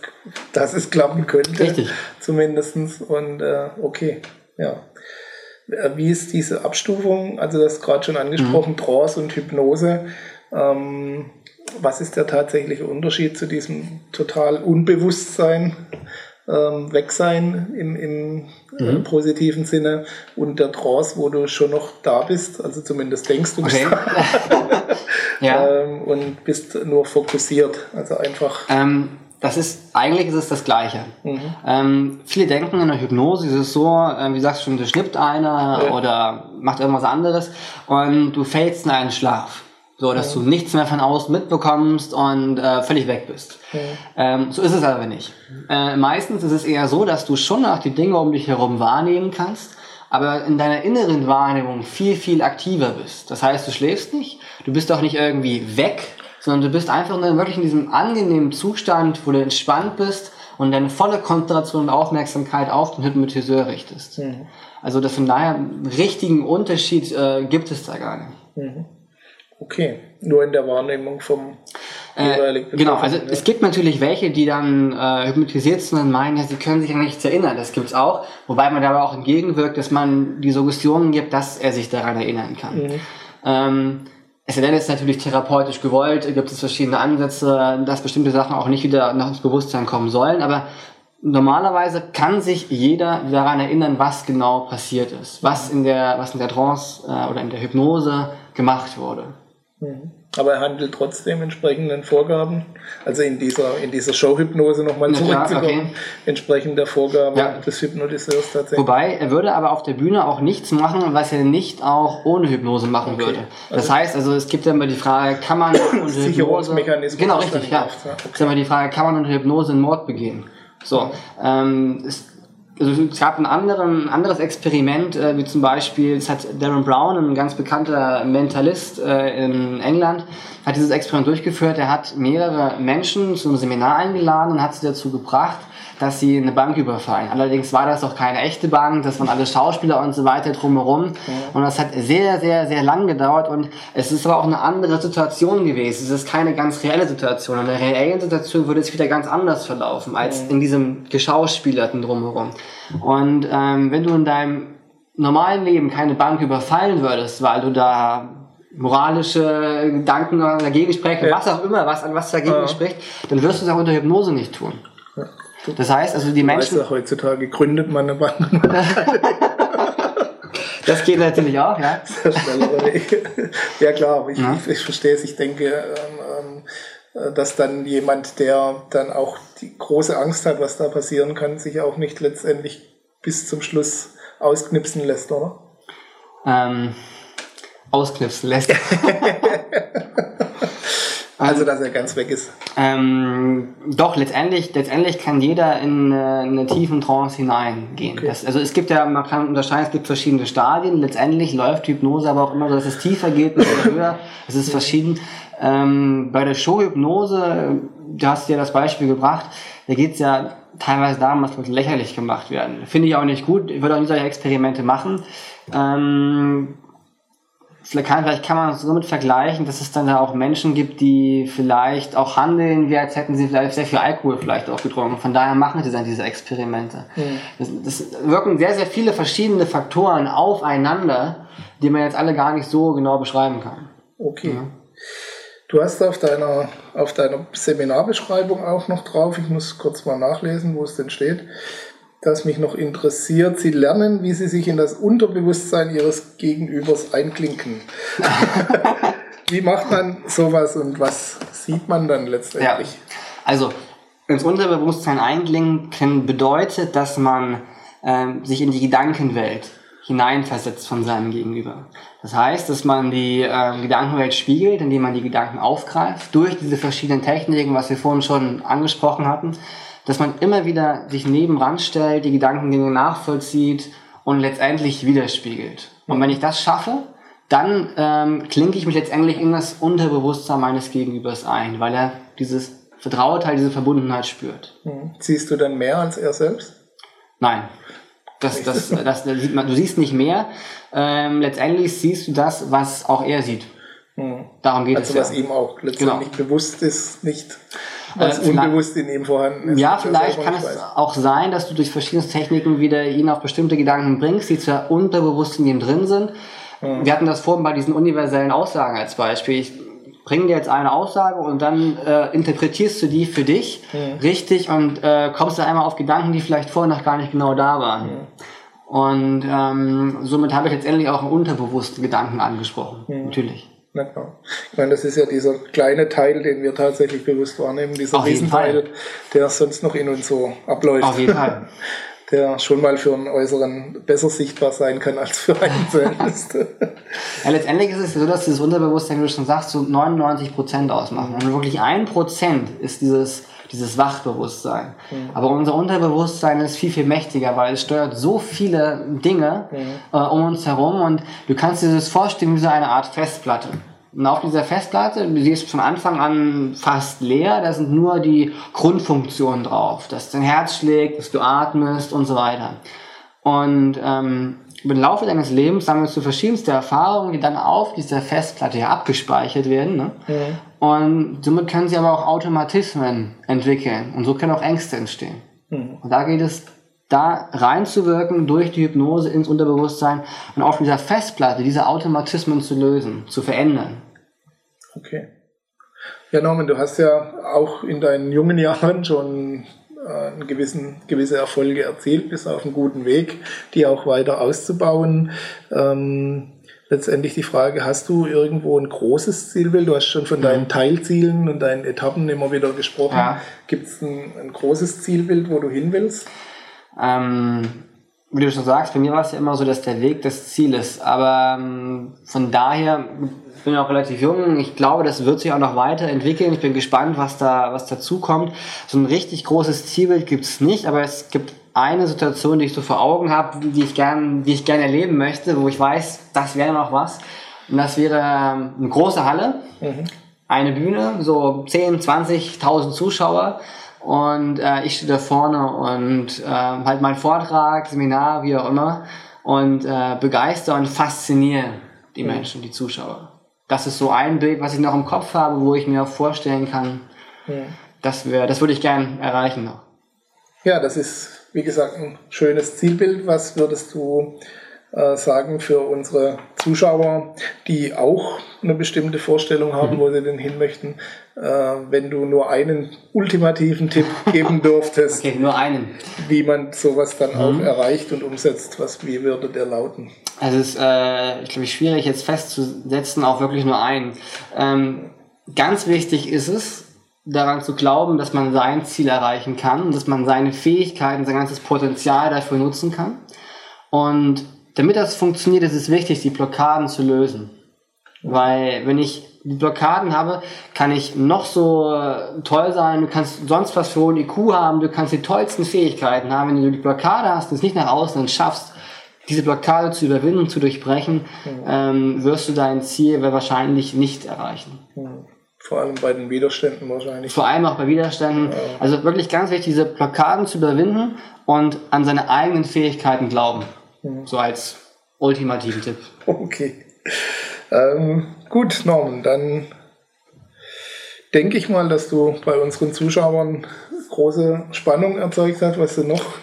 dass es klappen könnte. Richtig. Zumindestens. Und äh, okay, ja. Äh, wie ist diese Abstufung? Also das gerade schon angesprochen, mhm. Trance und Hypnose. Ähm, was ist der tatsächliche Unterschied zu diesem total Unbewusstsein, ähm, Wegsein im, im äh, mhm. positiven Sinne und der Trance, wo du schon noch da bist, also zumindest denkst du okay. ja. ähm, und bist nur fokussiert, also einfach. Ähm, das ist, eigentlich ist es das Gleiche. Mhm. Ähm, viele denken in der Hypnose ist es so, äh, wie sagst du schon, da schnippt einer ja. oder macht irgendwas anderes und du fällst in einen Schlaf. So, dass ja. du nichts mehr von außen mitbekommst und äh, völlig weg bist. Ja. Ähm, so ist es aber nicht. Äh, meistens ist es eher so, dass du schon noch die Dinge um dich herum wahrnehmen kannst, aber in deiner inneren Wahrnehmung viel, viel aktiver bist. Das heißt, du schläfst nicht, du bist auch nicht irgendwie weg, sondern du bist einfach nur wirklich in diesem angenehmen Zustand, wo du entspannt bist und deine volle Konzentration und Aufmerksamkeit auf den Hypnotiseur richtest. Mhm. Also das von daher einen richtigen Unterschied äh, gibt es da gar nicht. Mhm. Okay, nur in der Wahrnehmung vom äh, Genau, also ja. es gibt natürlich welche, die dann äh, hypnotisiert sind und meinen, ja, sie können sich an nichts erinnern. Das gibt's auch, wobei man dabei auch entgegenwirkt, dass man die Suggestionen gibt, dass er sich daran erinnern kann. Mhm. Ähm, es ist natürlich therapeutisch gewollt, gibt es verschiedene Ansätze, dass bestimmte Sachen auch nicht wieder nach ins Bewusstsein kommen sollen, aber normalerweise kann sich jeder daran erinnern, was genau passiert ist, was in der, was in der Trance äh, oder in der Hypnose gemacht wurde. Mhm. Aber er handelt trotzdem entsprechenden Vorgaben. Also in dieser, in dieser Showhypnose nochmal zurückzukommen, ja, okay. entsprechend der Vorgaben ja. des Hypnotiseurs tatsächlich. Wobei, er würde aber auf der Bühne auch nichts machen, was er nicht auch ohne Hypnose machen okay. würde. Das also heißt, also es gibt ja immer die Frage, kann man unter Hypnose... Genau, richtig, ja. Okay. Es ist immer die Frage, kann man unter Hypnose einen Mord begehen? So, ähm, es also es gab ein, anderen, ein anderes Experiment, äh, wie zum Beispiel, es hat Darren Brown, ein ganz bekannter Mentalist äh, in England, hat dieses Experiment durchgeführt. Er hat mehrere Menschen zu einem Seminar eingeladen und hat sie dazu gebracht, dass sie eine Bank überfallen. Allerdings war das auch keine echte Bank, das waren alle Schauspieler und so weiter drumherum. Und das hat sehr, sehr, sehr lang gedauert und es ist aber auch eine andere Situation gewesen. Es ist keine ganz reelle Situation. In der reellen Situation würde es wieder ganz anders verlaufen als in diesem Geschauspielerten drumherum. Und ähm, wenn du in deinem normalen Leben keine Bank überfallen würdest, weil du da moralische Gedanken dagegen sprechen, ja. was auch immer, was an was dagegen ja. spricht, dann wirst du es auch unter Hypnose nicht tun. Das heißt, also die du Menschen. Weißt ja, heutzutage gründet man eine Bank. das geht natürlich auch, ja. ja klar, ich, ja. ich, ich verstehe es. Ich denke, ähm, ähm, dass dann jemand, der dann auch die große Angst hat, was da passieren kann, sich auch nicht letztendlich bis zum Schluss ausknipsen lässt, oder? Ähm, ausknipsen lässt. Also, dass er ganz weg ist. Ähm, doch, letztendlich, letztendlich kann jeder in eine, in eine tiefen Trance hineingehen. Okay. Das, also es gibt ja, man kann unterscheiden, es gibt verschiedene Stadien. Letztendlich läuft Hypnose aber auch immer so, dass es tiefer geht oder höher. Es ist verschieden. Ähm, bei der Showhypnose, du hast ja das Beispiel gebracht, da geht es ja teilweise darum, dass Leute lächerlich gemacht werden. Finde ich auch nicht gut. Ich würde auch nicht solche Experimente machen. Ähm, vielleicht kann, man es somit vergleichen, dass es dann da auch Menschen gibt, die vielleicht auch handeln, wie als hätten sie vielleicht sehr viel Alkohol vielleicht auch getrunken. Von daher machen sie dann diese Experimente. Mhm. Das, das wirken sehr, sehr viele verschiedene Faktoren aufeinander, die man jetzt alle gar nicht so genau beschreiben kann. Okay. Ja. Du hast auf deiner, auf deiner Seminarbeschreibung auch noch drauf, ich muss kurz mal nachlesen, wo es denn steht, das mich noch interessiert. Sie lernen, wie Sie sich in das Unterbewusstsein Ihres Gegenübers einklinken. wie macht man sowas und was sieht man dann letztendlich? Ja. Also, ins Unterbewusstsein einklinken bedeutet, dass man ähm, sich in die Gedankenwelt hineinversetzt von seinem Gegenüber. Das heißt, dass man die äh, Gedankenwelt spiegelt, indem man die Gedanken aufgreift, durch diese verschiedenen Techniken, was wir vorhin schon angesprochen hatten dass man immer wieder sich nebenan stellt, die Gedankengänge nachvollzieht und letztendlich widerspiegelt. Und wenn ich das schaffe, dann ähm, klinke ich mich letztendlich in das Unterbewusstsein meines Gegenübers ein, weil er dieses Vertrautheit, diese Verbundenheit spürt. Hm. Siehst du dann mehr als er selbst? Nein. Das, das, das, das, sieht man, du siehst nicht mehr. Ähm, letztendlich siehst du das, was auch er sieht. Hm. Darum geht also es. Also was ja. ihm auch letztendlich genau. bewusst ist, nicht Was äh, unbewusst in ihm vorhanden ist. Ja, vielleicht kann es auch sein, dass du durch verschiedene Techniken wieder ihn auf bestimmte Gedanken bringst, die zwar unterbewusst in ihm drin sind. Mhm. Wir hatten das vorhin bei diesen universellen Aussagen als Beispiel. Ich bringe dir jetzt eine Aussage und dann äh, interpretierst du die für dich mhm. richtig und äh, kommst dann einmal auf Gedanken, die vielleicht vorher noch gar nicht genau da waren. Mhm. Und ähm, somit habe ich letztendlich auch einen unterbewussten Gedanken angesprochen. Mhm. Natürlich. Na klar. Ich meine, das ist ja dieser kleine Teil, den wir tatsächlich bewusst wahrnehmen, dieser Auf Riesenteil, der sonst noch in uns so abläuft. Auf jeden Fall. der schon mal für einen Äußeren besser sichtbar sein kann als für einen selbst. ja, letztendlich ist es so, dass dieses Unterbewusstsein, wie du schon sagst, so 99 Prozent ausmachen. Und wirklich ein Prozent ist dieses dieses Wachbewusstsein. Mhm. Aber unser Unterbewusstsein ist viel, viel mächtiger, weil es steuert so viele Dinge mhm. äh, um uns herum und du kannst dir das vorstellen wie so eine Art Festplatte. Und auf dieser Festplatte, die ist von Anfang an fast leer, da sind nur die Grundfunktionen drauf, dass dein Herz schlägt, dass du atmest und so weiter. Und ähm, im Laufe deines Lebens sammelst du verschiedenste Erfahrungen, die dann auf dieser Festplatte ja abgespeichert werden. Ne? Mhm. Und somit können sie aber auch Automatismen entwickeln. Und so können auch Ängste entstehen. Mhm. Und da geht es da reinzuwirken durch die Hypnose ins Unterbewusstsein und auf dieser Festplatte diese Automatismen zu lösen, zu verändern. Okay. Ja, Norman, du hast ja auch in deinen jungen Jahren schon äh, gewissen, gewisse Erfolge erzielt, bist auf einem guten Weg, die auch weiter auszubauen. Ähm, letztendlich die Frage, hast du irgendwo ein großes Zielbild? Du hast schon von deinen Teilzielen und deinen Etappen immer wieder gesprochen. Ja. Gibt es ein, ein, großes Zielbild, wo du hin willst? Ähm, wie du schon sagst, bei mir war es ja immer so, dass der Weg das Ziel ist. Aber ähm, von daher, ich bin ja auch relativ jung, ich glaube, das wird sich auch noch weiterentwickeln. Ich bin gespannt, was da, was dazu kommt. So ein richtig großes Zielbild gibt es nicht, aber es gibt eine Situation, die ich so vor Augen habe, die ich gern, die ich gerne erleben möchte, wo ich weiß, das wäre noch was. Und das wäre ähm, eine große Halle, mhm. eine Bühne, so 10, 20.000 Zuschauer und äh, ich stehe da vorne und äh, halt mein Vortrag, Seminar, wie auch immer und äh, begeister und fasziniere die mhm. Menschen, die Zuschauer. Das ist so ein Bild, was ich noch im Kopf habe, wo ich mir vorstellen kann, mhm. das, wär, das würde ich gern erreichen noch. Ja, das ist, wie gesagt, ein schönes Zielbild. Was würdest du äh, sagen für unsere Zuschauer, die auch eine bestimmte Vorstellung haben, mhm. wo sie denn hin möchten, äh, wenn du nur einen ultimativen Tipp geben dürftest. Okay, nur einen. Wie man sowas dann mhm. auch erreicht und umsetzt, was, wie würde der lauten? Also es ist, äh, ich glaube, schwierig jetzt festzusetzen, auch wirklich nur einen. Ähm, ganz wichtig ist es, daran zu glauben, dass man sein Ziel erreichen kann, dass man seine Fähigkeiten, sein ganzes Potenzial dafür nutzen kann. Und damit das funktioniert, ist es wichtig, die Blockaden zu lösen. Weil wenn ich die Blockaden habe, kann ich noch so äh, toll sein, du kannst sonst was für hohen IQ haben, du kannst die tollsten Fähigkeiten haben. Wenn du die Blockade hast und es nicht nach außen schaffst, diese Blockade zu überwinden, zu durchbrechen, mhm. ähm, wirst du dein Ziel wahrscheinlich nicht erreichen. Mhm. Vor allem bei den Widerständen wahrscheinlich. Vor allem auch bei Widerständen. Ja. Also wirklich ganz wichtig, diese Blockaden zu überwinden und an seine eigenen Fähigkeiten glauben. Mhm. So als ultimativen Tipp. Okay. Ähm, gut, Norman, dann denke ich mal, dass du bei unseren Zuschauern große Spannung erzeugt hast, was du noch,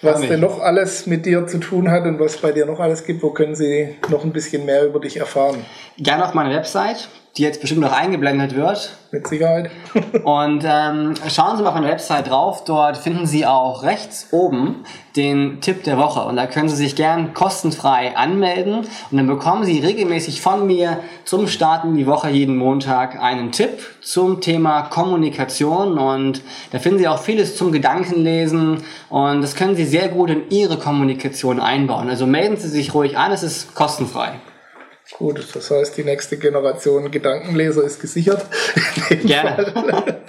was denn noch alles mit dir zu tun hat und was bei dir noch alles gibt. Wo können sie noch ein bisschen mehr über dich erfahren? Gerne auf meiner Website die jetzt bestimmt noch eingeblendet wird. Mit Sicherheit. und ähm, schauen Sie mal auf meine Website drauf. Dort finden Sie auch rechts oben den Tipp der Woche. Und da können Sie sich gern kostenfrei anmelden. Und dann bekommen Sie regelmäßig von mir zum Start in die Woche jeden Montag einen Tipp zum Thema Kommunikation. Und da finden Sie auch vieles zum Gedankenlesen. Und das können Sie sehr gut in Ihre Kommunikation einbauen. Also melden Sie sich ruhig an. Es ist kostenfrei. Gut, das heißt, die nächste Generation Gedankenleser ist gesichert. Gerne.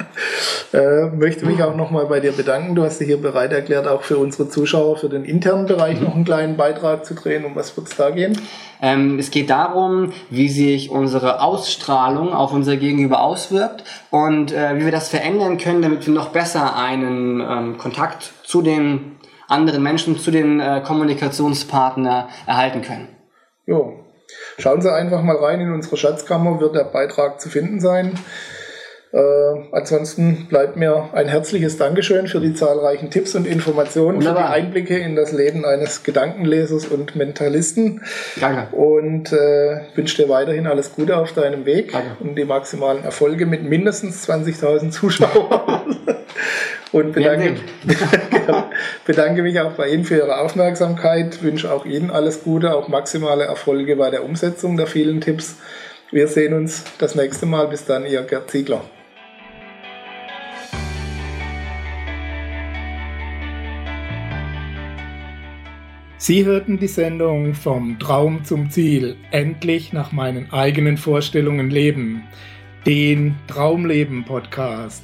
äh, möchte mich auch nochmal bei dir bedanken. Du hast dich hier bereit erklärt, auch für unsere Zuschauer, für den internen Bereich mhm. noch einen kleinen Beitrag zu drehen. Um was wird es da gehen? Ähm, es geht darum, wie sich unsere Ausstrahlung auf unser Gegenüber auswirkt und äh, wie wir das verändern können, damit wir noch besser einen ähm, Kontakt zu den anderen Menschen, zu den äh, Kommunikationspartnern erhalten können. Jo, Schauen Sie einfach mal rein in unsere Schatzkammer, wird der Beitrag zu finden sein. Äh, ansonsten bleibt mir ein herzliches Dankeschön für die zahlreichen Tipps und Informationen, Wunderbar. für die Einblicke in das Leben eines Gedankenlesers und Mentalisten. Danke. Und äh, wünsche dir weiterhin alles Gute auf deinem Weg Danke. und die maximalen Erfolge mit mindestens 20.000 Zuschauern. und bedanke, bedanke mich auch bei Ihnen für Ihre Aufmerksamkeit, wünsche auch Ihnen alles Gute, auch maximale Erfolge bei der Umsetzung der vielen Tipps. Wir sehen uns das nächste Mal. Bis dann, Ihr Gerd Ziegler. Sie hörten die Sendung Vom Traum zum Ziel, endlich nach meinen eigenen Vorstellungen leben, den Traumleben Podcast.